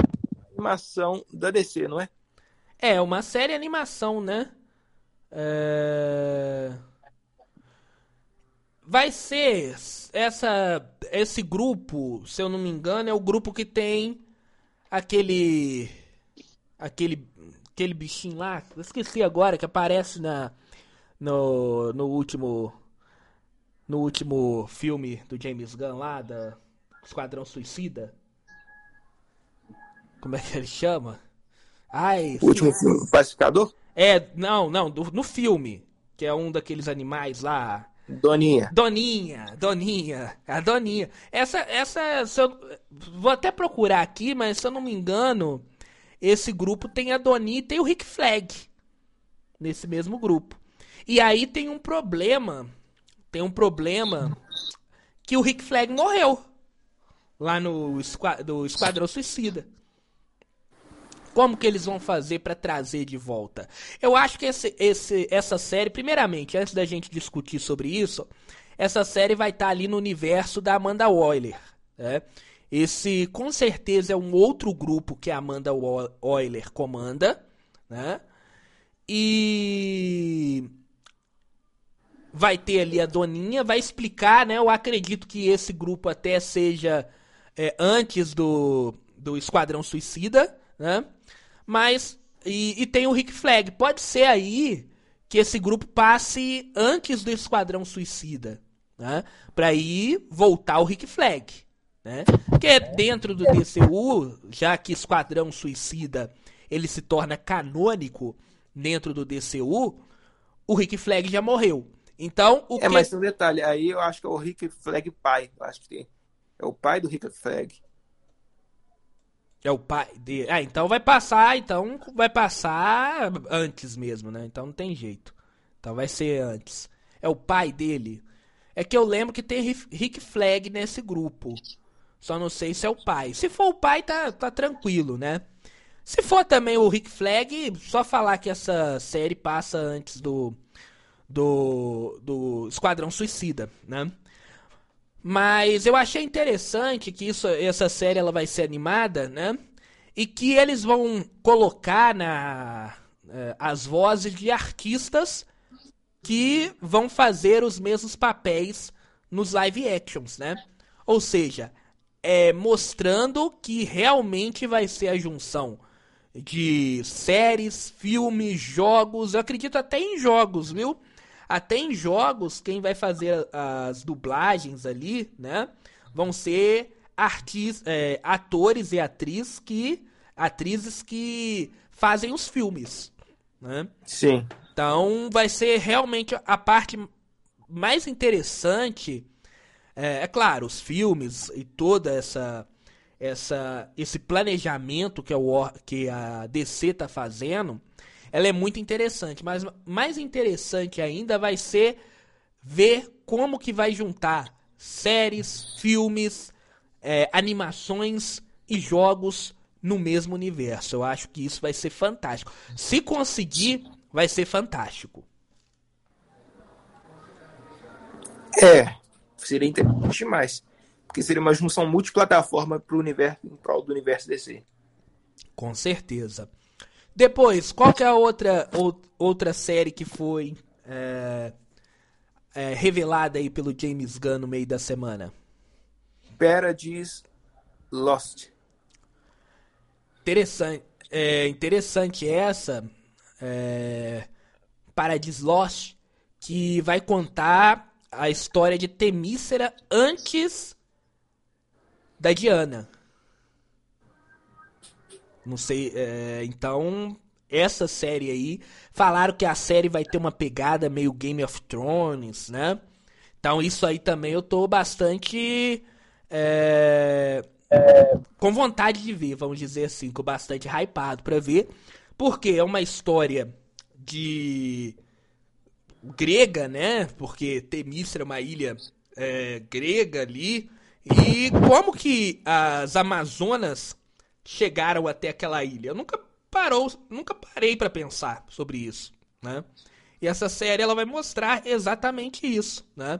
Speaker 2: animação da DC, não é?
Speaker 1: É, uma série animação, né? É... Vai ser essa esse grupo, se eu não me engano, é o grupo que tem aquele aquele aquele bichinho lá, eu esqueci agora que aparece na no, no último no último filme do James Gunn lá da Esquadrão Suicida. Como é que ele chama? Ai,
Speaker 2: o último filme, o Pacificador?
Speaker 1: É, não, não, do, no filme, que é um daqueles animais lá.
Speaker 2: Doninha.
Speaker 1: Doninha, Doninha, a Doninha. Essa, essa, eu, vou até procurar aqui, mas se eu não me engano, esse grupo tem a Doninha e tem o Rick Flag nesse mesmo grupo. E aí tem um problema, tem um problema que o Rick Flag morreu lá no do Esquadrão Suicida. Como que eles vão fazer para trazer de volta? Eu acho que esse, esse, essa série, primeiramente, antes da gente discutir sobre isso, essa série vai estar tá ali no universo da Amanda Waller. Né? Esse, com certeza, é um outro grupo que a Amanda Waller comanda. Né? E vai ter ali a Doninha, vai explicar, né? Eu acredito que esse grupo até seja é, antes do, do Esquadrão Suicida, né? Mas. E, e, tem o Rick Flag. Pode ser aí que esse grupo passe antes do Esquadrão Suicida, né? Para ir voltar o Rick Flag, né? Porque dentro do DCU, já que Esquadrão Suicida ele se torna canônico dentro do DCU, o Rick Flag já morreu. Então, o
Speaker 2: É,
Speaker 1: que
Speaker 2: mas tem um detalhe. Aí eu acho que é o Rick Flag pai. Eu acho que tem. É o pai do Rick Flag.
Speaker 1: É o pai dele. Ah, então vai passar, então vai passar antes mesmo, né? Então não tem jeito. Então vai ser antes. É o pai dele. É que eu lembro que tem Rick- Flag nesse grupo. Só não sei se é o pai. Se for o pai, tá, tá tranquilo, né? Se for também o Rick Flag, só falar que essa série passa antes do do, do Esquadrão Suicida, né? Mas eu achei interessante que isso, essa série ela vai ser animada, né? E que eles vão colocar na eh, as vozes de artistas que vão fazer os mesmos papéis nos live actions, né? Ou seja, é mostrando que realmente vai ser a junção de séries, filmes, jogos, eu acredito até em jogos, viu? Até em jogos, quem vai fazer as dublagens ali, né? Vão ser artis, é, atores e atriz que, atrizes que fazem os filmes, né?
Speaker 2: Sim.
Speaker 1: Então vai ser realmente a parte mais interessante. É, é claro, os filmes e toda essa essa esse planejamento que, a War- que a DC tá fazendo, ela é muito interessante. Mas mais interessante ainda vai ser ver como que vai juntar séries, filmes, é, animações e jogos no mesmo universo. Eu acho que isso vai ser fantástico. Se conseguir, vai ser fantástico.
Speaker 2: É. Seria interessante demais. Porque seria uma junção multiplataforma pro universo, em prol do universo DC.
Speaker 1: Com certeza. Depois, qual que é a outra, ou- outra série que foi é, é, revelada aí pelo James Gunn no meio da semana?
Speaker 2: Paradise Lost.
Speaker 1: Interessante, é, interessante essa, é, Paradise Lost, que vai contar a história de Temícera antes da Diana. Não sei, é, então essa série aí, falaram que a série vai ter uma pegada meio Game of Thrones, né? Então isso aí também eu tô bastante é, com vontade de ver, vamos dizer assim, com bastante hypado pra ver, porque é uma história de grega, né? Porque Temícera é uma ilha é, grega ali. E como que as Amazonas chegaram até aquela ilha? Eu nunca parou, nunca parei pra pensar sobre isso, né? E essa série ela vai mostrar exatamente isso, né?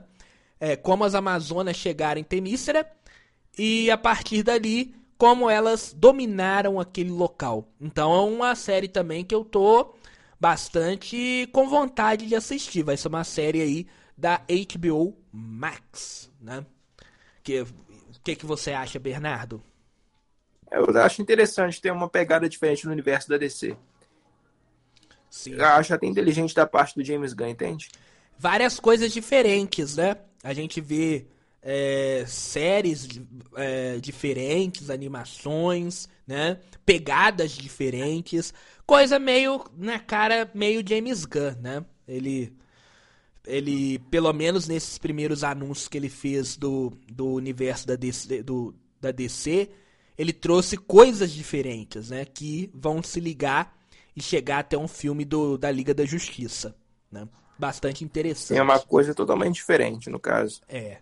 Speaker 1: É, como as Amazonas chegaram em Temícera e a partir dali como elas dominaram aquele local. Então é uma série também que eu tô bastante com vontade de assistir. Vai ser uma série aí da HBO Max, né? Que que que você acha, Bernardo?
Speaker 2: Eu acho interessante ter uma pegada diferente no universo da DC.
Speaker 1: Sim.
Speaker 2: Eu acho até inteligente da parte do James Gunn, entende?
Speaker 1: várias coisas diferentes, né? A gente vê é, séries é, diferentes, animações, né? Pegadas diferentes, coisa meio na cara meio James Gunn, né? Ele ele pelo menos nesses primeiros anúncios que ele fez do, do universo da DC, do, da DC, ele trouxe coisas diferentes, né? Que vão se ligar e chegar até um filme do, da Liga da Justiça, né? Bastante interessante.
Speaker 2: É uma coisa totalmente diferente, no caso.
Speaker 1: É.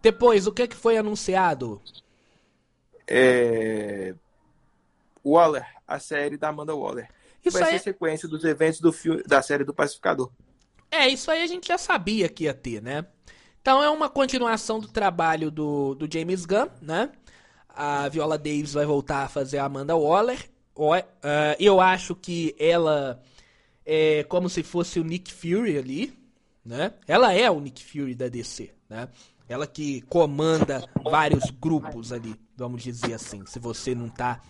Speaker 1: Depois, o que que foi anunciado?
Speaker 2: É... Waller, a série da Amanda Waller.
Speaker 1: Isso
Speaker 2: Vai
Speaker 1: aí,
Speaker 2: ser sequência dos eventos do filme, da série do Pacificador.
Speaker 1: é, isso aí a gente já sabia que ia ter, né? Então é uma continuação do trabalho do, do James Gunn, né? A Viola Davis vai voltar a fazer a Amanda Waller. Ah, eu acho que ela é como se fosse o Nick Fury ali, né? Ela é o Nick Fury da DC, né? Ela que comanda vários grupos ali, vamos dizer assim, se você não tá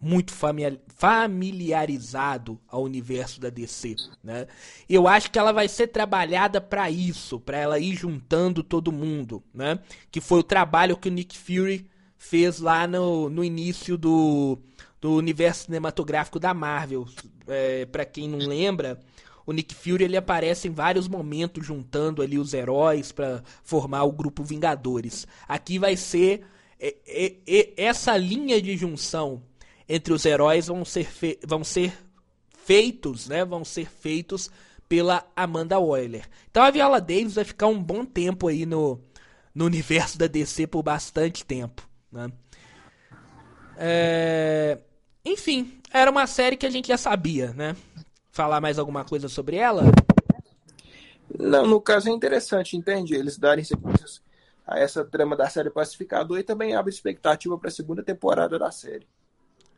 Speaker 1: muito familiarizado ao universo da DC, né? Eu acho que ela vai ser trabalhada para isso, para ela ir juntando todo mundo, né? Que foi o trabalho que o Nick Fury fez lá no, no início do, do universo cinematográfico da Marvel. É, para quem não lembra, o Nick Fury ele aparece em vários momentos juntando ali os heróis para formar o grupo Vingadores. Aqui vai ser é, é, é, essa linha de junção entre os heróis vão ser, vão ser feitos, né? Vão ser feitos pela Amanda Waller. Então a Viola Davis vai ficar um bom tempo aí no, no universo da DC por bastante tempo, né? É... Enfim, era uma série que a gente já sabia, né? Falar mais alguma coisa sobre ela?
Speaker 2: Não, no caso é interessante, entende? Eles darem sequências a essa trama da série Pacificador e também abre expectativa para a segunda temporada da série.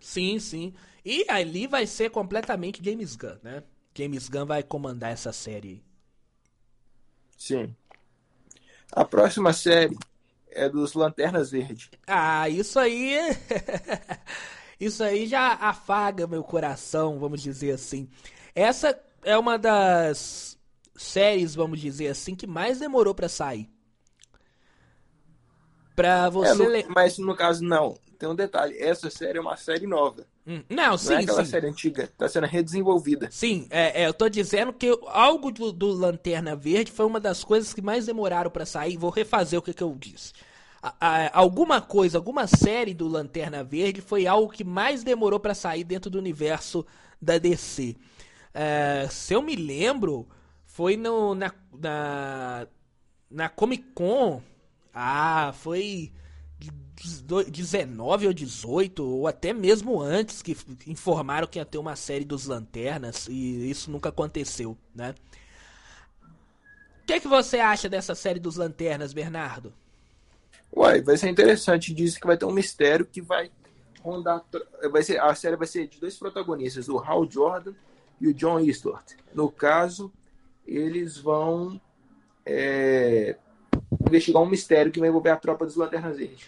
Speaker 1: Sim, sim. E ali vai ser completamente James Gunn, né? James Gunn vai comandar essa série.
Speaker 2: Sim. A próxima série é dos Lanternas Verde.
Speaker 1: Ah, isso aí. isso aí já afaga meu coração, vamos dizer assim. Essa é uma das séries, vamos dizer assim, que mais demorou para sair. Pra você.
Speaker 2: É, no, mas no caso, não tem um detalhe: essa série é uma série nova.
Speaker 1: Hum, não, sim,
Speaker 2: não é aquela
Speaker 1: sim.
Speaker 2: série antiga, está sendo redesenvolvida.
Speaker 1: Sim, é, é, eu tô dizendo que algo do, do, Lanterna Verde foi uma das coisas que mais demoraram para sair. Vou refazer o que, que eu disse. A, a, alguma coisa, alguma série do Lanterna Verde foi algo que mais demorou para sair dentro do universo da DC. É, se eu me lembro, foi no, na, na, na Comic Con. Ah, foi 19 ou 18, ou até mesmo antes, que informaram que ia ter uma série dos Lanternas, e isso nunca aconteceu, né? O que, é que você acha dessa série dos Lanternas, Bernardo?
Speaker 2: Uai, vai ser interessante. Diz que vai ter um mistério que vai rondar. Vai ser, a série vai ser de dois protagonistas, o Hal Jordan e o John Eastworth. No caso, eles vão é, investigar um mistério que vai envolver a tropa dos Lanternas Verdes.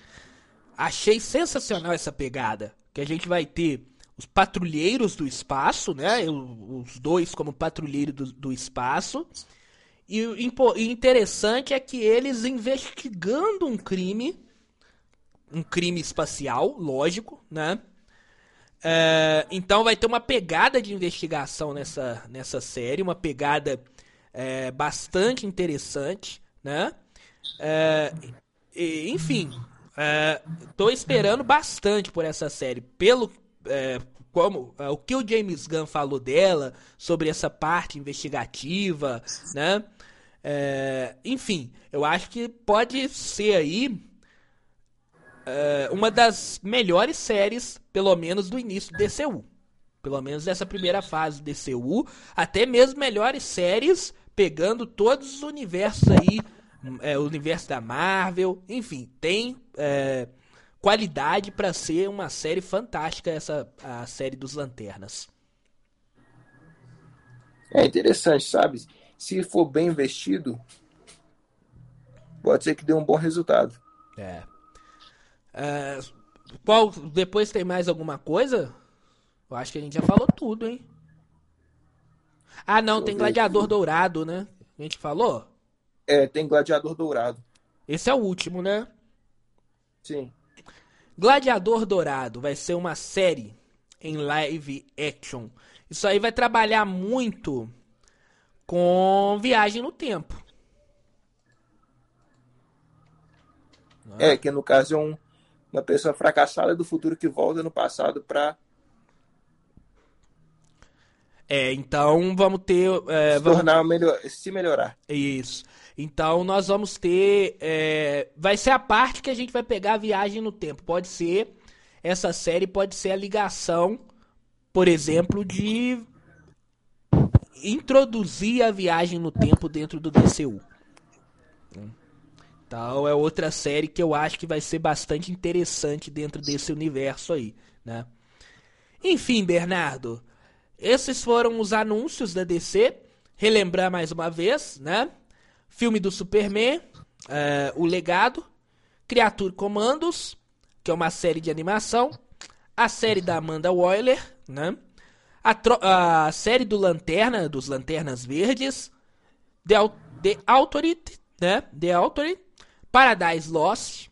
Speaker 1: Achei sensacional essa pegada. Que a gente vai ter os patrulheiros do espaço, né? Os dois como patrulheiro do, do espaço. E o interessante é que eles investigando um crime, um crime espacial, lógico, né? É, então vai ter uma pegada de investigação nessa, nessa série, uma pegada é, bastante interessante, né? É, e, enfim, É, esperando bastante por essa série. Pelo. É, como é, o que o James Gunn falou dela, sobre essa parte investigativa, né? É, enfim, eu acho que pode ser aí é, uma das melhores séries, pelo menos do início do DCU. Pelo menos dessa primeira fase do DCU. Até mesmo melhores séries, pegando todos os universos aí é, o universo da Marvel, enfim, tem é, qualidade para ser uma série fantástica essa a série dos Lanternas.
Speaker 2: É interessante, sabe? Se for bem investido, pode ser que dê um bom resultado.
Speaker 1: É. é qual depois tem mais alguma coisa? Eu acho que a gente já falou tudo, hein? Ah, não, tem Gladiador Dourado, né? A gente falou?
Speaker 2: É, tem Gladiador Dourado.
Speaker 1: Esse é o último, né?
Speaker 2: Sim.
Speaker 1: Gladiador Dourado vai ser uma série em live action. Isso aí vai trabalhar muito com viagem no tempo.
Speaker 2: É, que no caso é um, uma pessoa fracassada do futuro que volta no passado pra.
Speaker 1: É, então vamos ter. É,
Speaker 2: se,
Speaker 1: vamos...
Speaker 2: tornar melhor, se melhorar.
Speaker 1: Isso. Então nós vamos ter. É, vai ser a parte que a gente vai pegar a viagem no tempo. Pode ser. Essa série pode ser a ligação, por exemplo, de introduzir a viagem no tempo dentro do DCU. Então é outra série que eu acho que vai ser bastante interessante dentro desse universo aí, né? Enfim, Bernardo, esses foram os anúncios da DC. Relembrar mais uma vez, né? Filme do Superman, é, O Legado, Criatura Comandos, que é uma série de animação, a série da Amanda Waller, né? A, a série do Lanterna, dos Lanternas Verdes, The, The Authority, né? The Authority, Paradise Lost,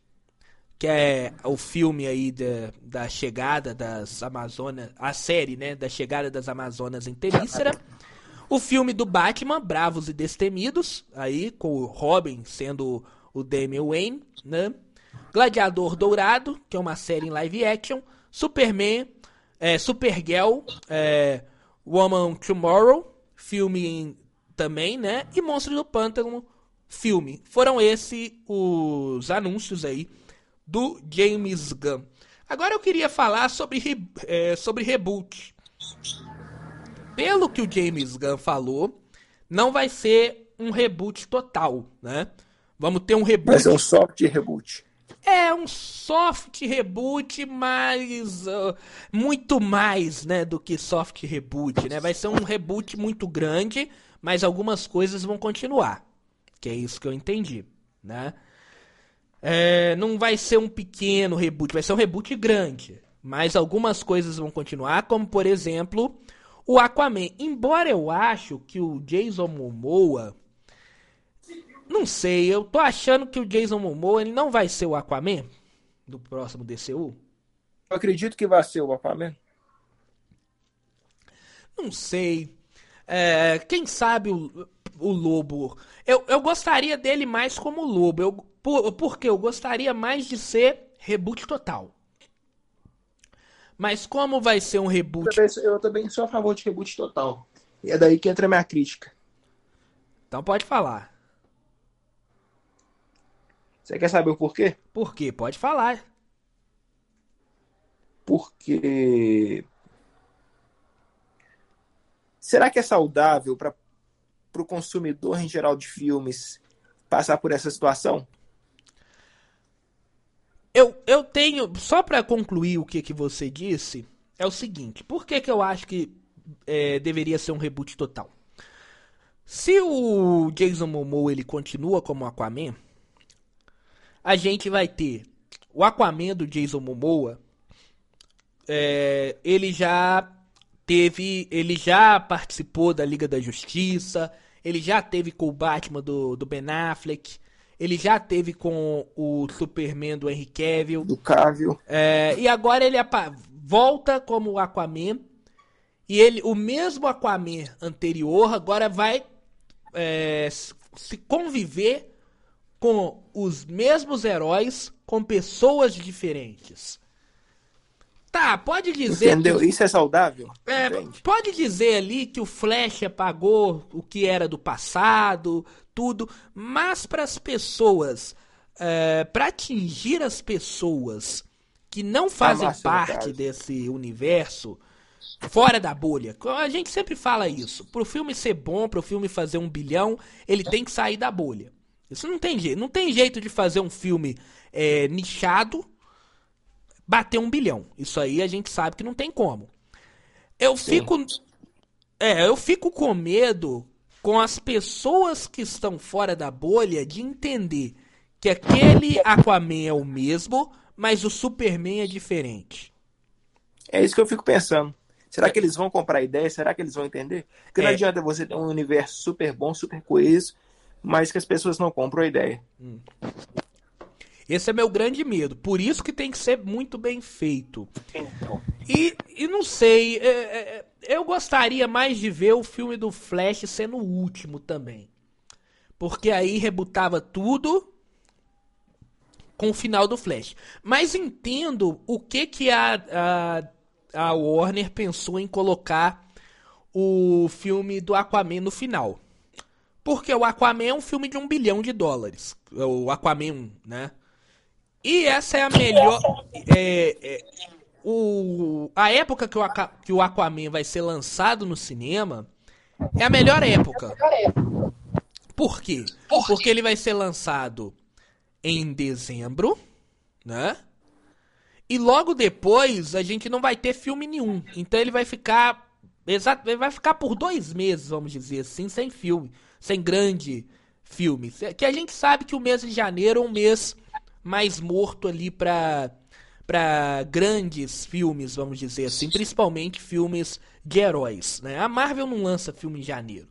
Speaker 1: que é o filme aí da, da chegada das Amazonas, a série, né, da chegada das Amazonas em Temícera. O filme do Batman, Bravos e Destemidos, aí com o Robin sendo o Damian Wayne, né? Gladiador Dourado, que é uma série em live action, Superman, é, Supergirl, é, Woman Tomorrow, filme em, também, né? E Monstro do Pântano, filme. Foram esses os anúncios aí do James Gunn. Agora eu queria falar sobre, é, sobre reboot. Pelo que o James Gunn falou, não vai ser um reboot total, né? Vamos ter um reboot. Vai
Speaker 2: ser um soft reboot.
Speaker 1: É um soft reboot, mas uh, muito mais, né, do que soft reboot, né? Vai ser um reboot muito grande, mas algumas coisas vão continuar. Que é isso que eu entendi, né? É, não vai ser um pequeno reboot, vai ser um reboot grande. Mas algumas coisas vão continuar, como por exemplo o Aquaman. Embora eu acho que o Jason Momoa. Não sei, eu tô achando que o Jason Momoa ele não vai ser o Aquaman do próximo DCU.
Speaker 2: Eu acredito que vai ser o Aquaman.
Speaker 1: Não sei. É, quem sabe o, o Lobo. Eu, eu gostaria dele mais como Lobo. Eu, por, porque eu gostaria mais de ser reboot total. Mas como vai ser um reboot.
Speaker 2: Eu também, eu também sou a favor de reboot total. E é daí que entra a minha crítica.
Speaker 1: Então pode falar.
Speaker 2: Você quer saber o porquê?
Speaker 1: Por quê? Pode falar.
Speaker 2: Porque. Será que é saudável para o consumidor em geral de filmes passar por essa situação?
Speaker 1: Eu, eu tenho, só para concluir o que, que você disse, é o seguinte: por que, que eu acho que é, deveria ser um reboot total? Se o Jason Momoa ele continua como Aquaman, a gente vai ter o Aquaman do Jason Momoa. É, ele já teve, ele já participou da Liga da Justiça, ele já teve com o Batman do, do Ben Affleck, ele já teve com o Superman do Henry Cavill.
Speaker 2: Do Cavill.
Speaker 1: É, e agora ele volta como Aquaman. E ele, o mesmo Aquaman anterior, agora vai é, se conviver com os mesmos heróis, com pessoas diferentes. Tá, pode dizer.
Speaker 2: Entendeu? Que... Isso é saudável?
Speaker 1: É, pode dizer ali que o Flash apagou o que era do passado, tudo, mas para as pessoas, é, para atingir as pessoas que não fazem ah, parte desse universo, fora da bolha, a gente sempre fala isso. Pro filme ser bom, pro filme fazer um bilhão, ele tem que sair da bolha. Isso não tem jeito. Não tem jeito de fazer um filme é, nichado bater um bilhão. Isso aí a gente sabe que não tem como. Eu Sim. fico. É, eu fico com medo com as pessoas que estão fora da bolha de entender que aquele Aquaman é o mesmo, mas o Superman é diferente.
Speaker 2: É isso que eu fico pensando. Será que eles vão comprar a ideia? Será que eles vão entender? Porque é. não adianta você ter um universo super bom, super coeso, mas que as pessoas não compram a ideia. Hum.
Speaker 1: Esse é meu grande medo. Por isso que tem que ser muito bem feito. E, e não sei, é, é, eu gostaria mais de ver o filme do Flash sendo o último também. Porque aí rebutava tudo com o final do Flash. Mas entendo o que, que a, a, a Warner pensou em colocar o filme do Aquaman no final. Porque o Aquaman é um filme de um bilhão de dólares. O Aquaman 1, né? E essa é a melhor. É, é, o, a época que o, que o Aquaman vai ser lançado no cinema é a melhor época. Por quê? Porque ele vai ser lançado em dezembro, né? E logo depois a gente não vai ter filme nenhum. Então ele vai ficar. Exato, ele vai ficar por dois meses, vamos dizer assim, sem filme. Sem grande filme. Que a gente sabe que o mês de janeiro é um mês mais morto ali pra, para grandes filmes, vamos dizer assim, principalmente filmes de heróis. Né? A Marvel não lança filme em janeiro.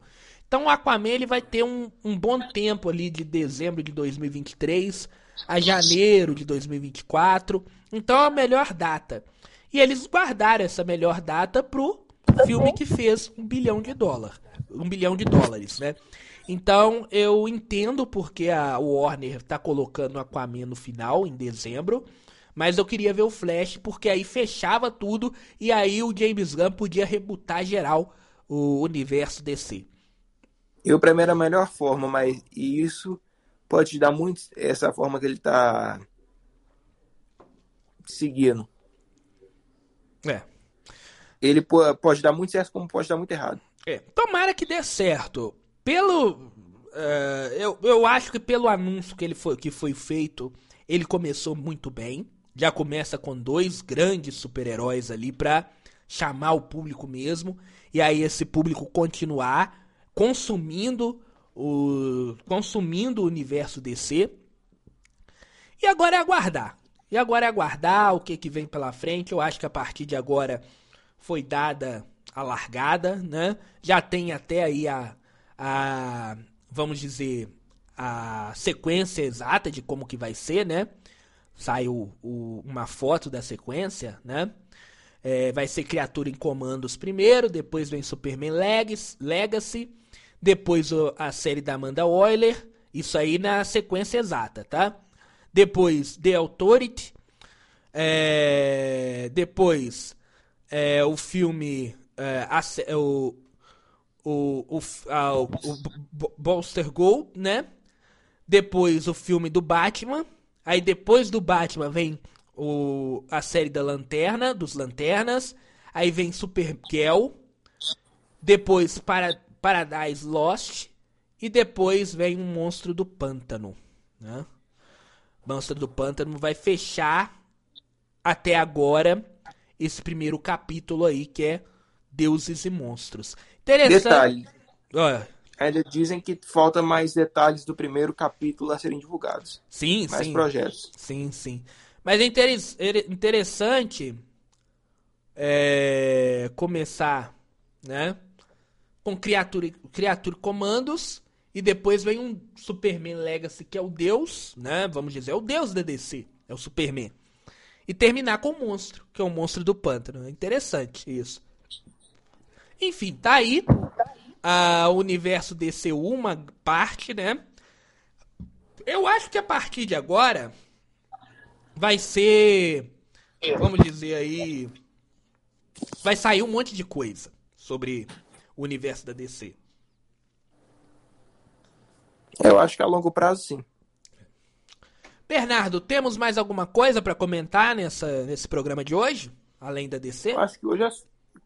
Speaker 1: Então o Aquaman ele vai ter um, um bom tempo ali de dezembro de 2023 a janeiro de 2024. Então é a melhor data. E eles guardaram essa melhor data pro filme que fez um bilhão de dólar, um bilhão de dólares, né? Então eu entendo porque a Warner tá colocando o Aquaman no final, em dezembro. Mas eu queria ver o Flash, porque aí fechava tudo e aí o James Gunn podia rebutar geral o universo DC.
Speaker 2: Eu, pra mim, era a melhor forma, mas isso pode te dar muito essa forma que ele tá seguindo.
Speaker 1: É.
Speaker 2: Ele pode dar muito certo, como pode dar muito errado.
Speaker 1: É. Tomara que dê certo. Pelo. Uh, eu, eu acho que pelo anúncio que, ele foi, que foi feito, ele começou muito bem já começa com dois grandes super-heróis ali pra chamar o público mesmo. E aí esse público continuar consumindo o consumindo o universo DC. E agora é aguardar. E agora é aguardar o que, que vem pela frente. Eu acho que a partir de agora foi dada a largada, né? Já tem até aí a, a vamos dizer, a sequência exata de como que vai ser, né? saiu o, uma foto da sequência, né? É, vai ser Criatura em Comandos primeiro, depois vem Superman Legacy, depois a série da Amanda Euler, isso aí na sequência exata, tá? Depois The Authority, é, depois é, o filme é, a, o, o, o, a, o, o Gold, né? Depois o filme do Batman, Aí depois do Batman vem o, a série da Lanterna, dos Lanternas. Aí vem Supergirl. Depois para, Paradise Lost. E depois vem um Monstro do Pântano. Né? Monstro do Pântano vai fechar até agora esse primeiro capítulo aí que é Deuses e Monstros.
Speaker 2: Interessante. Detalhe. Olha, ainda dizem que falta mais detalhes do primeiro capítulo a serem divulgados.
Speaker 1: Sim,
Speaker 2: mais
Speaker 1: sim.
Speaker 2: projetos.
Speaker 1: Sim, sim. Mas é interessante é, começar, né? Com criatura, criatura comandos e depois vem um Superman Legacy que é o Deus, né? Vamos dizer, é o Deus da DC, é o Superman. E terminar com o monstro, que é o monstro do pântano. É interessante isso. Enfim, tá aí a universo DC uma parte, né? Eu acho que a partir de agora vai ser, vamos dizer aí, vai sair um monte de coisa sobre o universo da DC.
Speaker 2: Eu acho que a longo prazo sim.
Speaker 1: Bernardo, temos mais alguma coisa para comentar nessa, nesse programa de hoje, além da DC?
Speaker 2: Eu acho que hoje, é,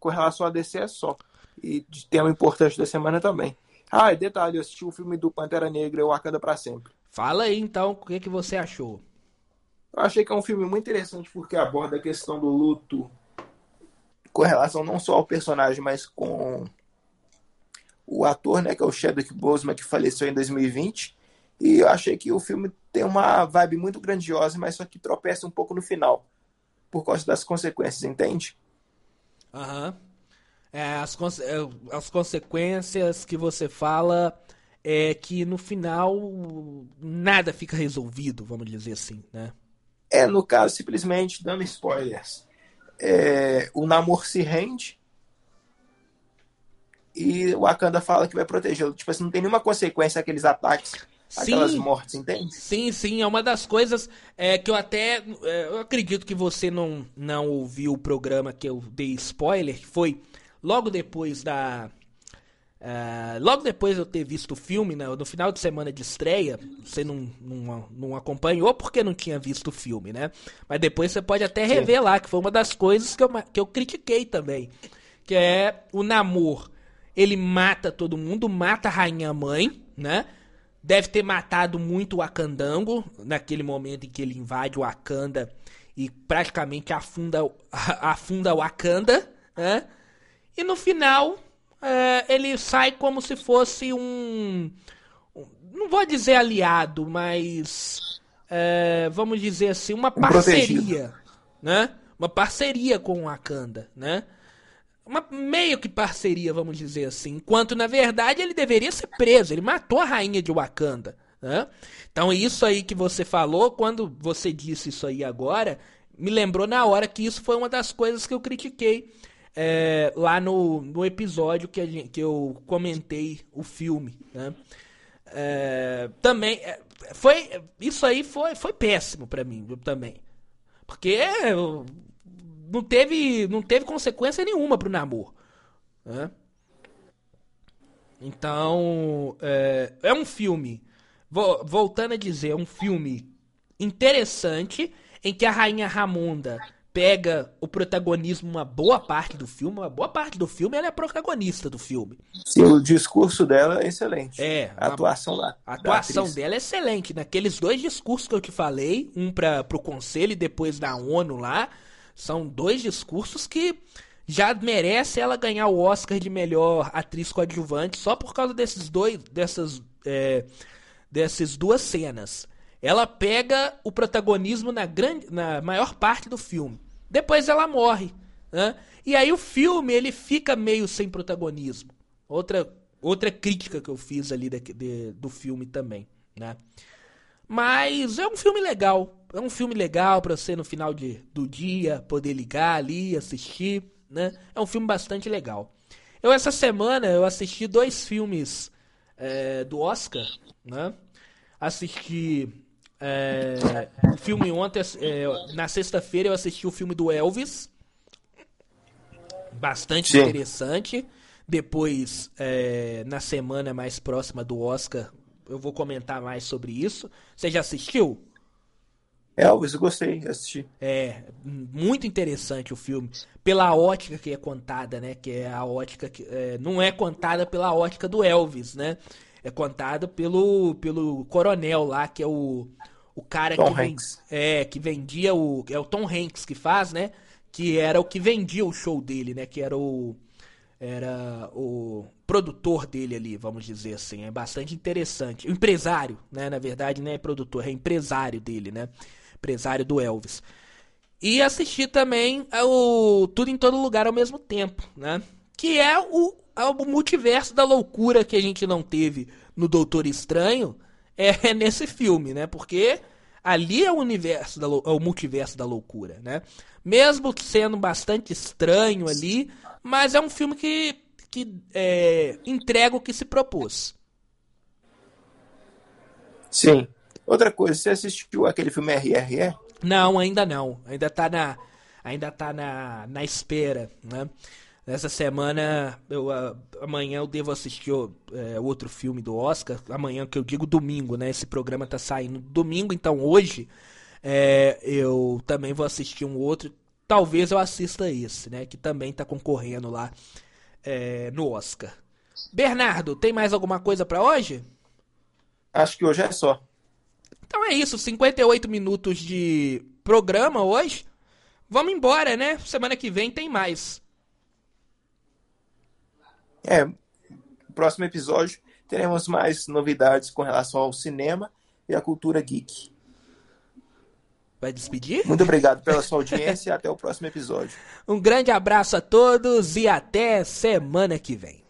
Speaker 2: com relação a DC, é só e de tema importante da semana também. Ah, e detalhe, eu assisti o filme do Pantera Negra, O Wakanda para Sempre.
Speaker 1: Fala aí então, o que, que você achou?
Speaker 2: Eu achei que é um filme muito interessante porque aborda a questão do luto com relação não só ao personagem, mas com o ator, né, que é o Chadwick Boseman, que faleceu em 2020. E eu achei que o filme tem uma vibe muito grandiosa, mas só que tropeça um pouco no final, por causa das consequências, entende?
Speaker 1: Aham. Uhum é, as, é, as consequências que você fala é que no final nada fica resolvido, vamos dizer assim, né?
Speaker 2: É, no caso, simplesmente dando spoilers. É, o Namor se rende e o Wakanda fala que vai protegê-lo. Tipo assim, não tem nenhuma consequência aqueles ataques, sim, aquelas mortes, entende?
Speaker 1: Sim, sim, é uma das coisas é, que eu até. É, eu acredito que você não, não ouviu o programa que eu dei spoiler, que foi logo depois da. Uh, logo depois de eu ter visto o filme, né, no final de semana de estreia, você não, não, não acompanhou porque não tinha visto o filme, né? Mas depois você pode até rever lá, que foi uma das coisas que eu, que eu critiquei também. Que é o Namor. Ele mata todo mundo, mata a rainha mãe, né? Deve ter matado muito o Akandango naquele momento em que ele invade o Wakanda e praticamente afunda, afunda o Wakanda, né? E no final, é, ele sai como se fosse um. Não vou dizer aliado, mas. É, vamos dizer assim, uma parceria. né? Uma parceria com o Wakanda, né? Uma meio que parceria, vamos dizer assim. Enquanto, na verdade, ele deveria ser preso. Ele matou a rainha de Wakanda. Né? Então, isso aí que você falou, quando você disse isso aí agora, me lembrou na hora que isso foi uma das coisas que eu critiquei é, lá no, no episódio que, gente, que eu comentei o filme. Né? É, também é, foi isso aí foi, foi péssimo para mim também porque não teve não teve consequência nenhuma pro namoro né? então é, é um filme voltando a dizer é um filme interessante em que a rainha Ramonda pega o protagonismo uma boa parte do filme, uma boa parte do filme ela é protagonista do filme.
Speaker 2: Sim, o discurso dela é excelente.
Speaker 1: É.
Speaker 2: A atuação lá.
Speaker 1: A atuação dela é excelente. Naqueles dois discursos que eu te falei, um para o conselho e depois da ONU lá, são dois discursos que já merece ela ganhar o Oscar de melhor atriz coadjuvante só por causa desses dois, dessas, é, dessas duas cenas. Ela pega o protagonismo na, grande, na maior parte do filme. Depois ela morre. Né? E aí o filme ele fica meio sem protagonismo. Outra, outra crítica que eu fiz ali de, de, do filme também. Né? Mas é um filme legal. É um filme legal para você no final de, do dia poder ligar ali, assistir. Né? É um filme bastante legal. Eu essa semana eu assisti dois filmes é, do Oscar. Né? Assisti é, o filme ontem, é, na sexta-feira, eu assisti o filme do Elvis. Bastante Sim. interessante. Depois, é, na semana mais próxima do Oscar, eu vou comentar mais sobre isso. Você já assistiu?
Speaker 2: Elvis, eu gostei, assisti.
Speaker 1: É, muito interessante o filme. Pela ótica que é contada, né? Que é a ótica que. É, não é contada pela ótica do Elvis, né? É contada pelo, pelo coronel lá, que é o o cara
Speaker 2: Tom
Speaker 1: que, vem, é, que vendia o. É o Tom Hanks que faz, né? Que era o que vendia o show dele, né? Que era o. Era o produtor dele ali, vamos dizer assim. É bastante interessante. O empresário, né? Na verdade, não é produtor, é empresário dele, né? Empresário do Elvis. E assisti também o Tudo em Todo Lugar ao mesmo tempo, né? Que é o, é o multiverso da loucura que a gente não teve no Doutor Estranho é nesse filme, né? Porque ali é o universo, da, é o multiverso da loucura, né? Mesmo sendo bastante estranho ali, mas é um filme que, que é, entrega o que se propôs.
Speaker 2: Sim. Outra coisa, você assistiu aquele filme RRE?
Speaker 1: Não, ainda não. Ainda tá na, ainda tá na, na espera, né? Nessa semana, eu, amanhã eu devo assistir uh, outro filme do Oscar. Amanhã, que eu digo domingo, né? Esse programa tá saindo domingo, então hoje é, eu também vou assistir um outro. Talvez eu assista esse, né? Que também tá concorrendo lá é, no Oscar. Bernardo, tem mais alguma coisa para hoje?
Speaker 2: Acho que hoje é só.
Speaker 1: Então é isso, 58 minutos de programa hoje. Vamos embora, né? Semana que vem tem mais.
Speaker 2: É, no próximo episódio teremos mais novidades com relação ao cinema e à cultura geek.
Speaker 1: Vai despedir?
Speaker 2: Muito obrigado pela sua audiência e até o próximo episódio.
Speaker 1: Um grande abraço a todos e até semana que vem.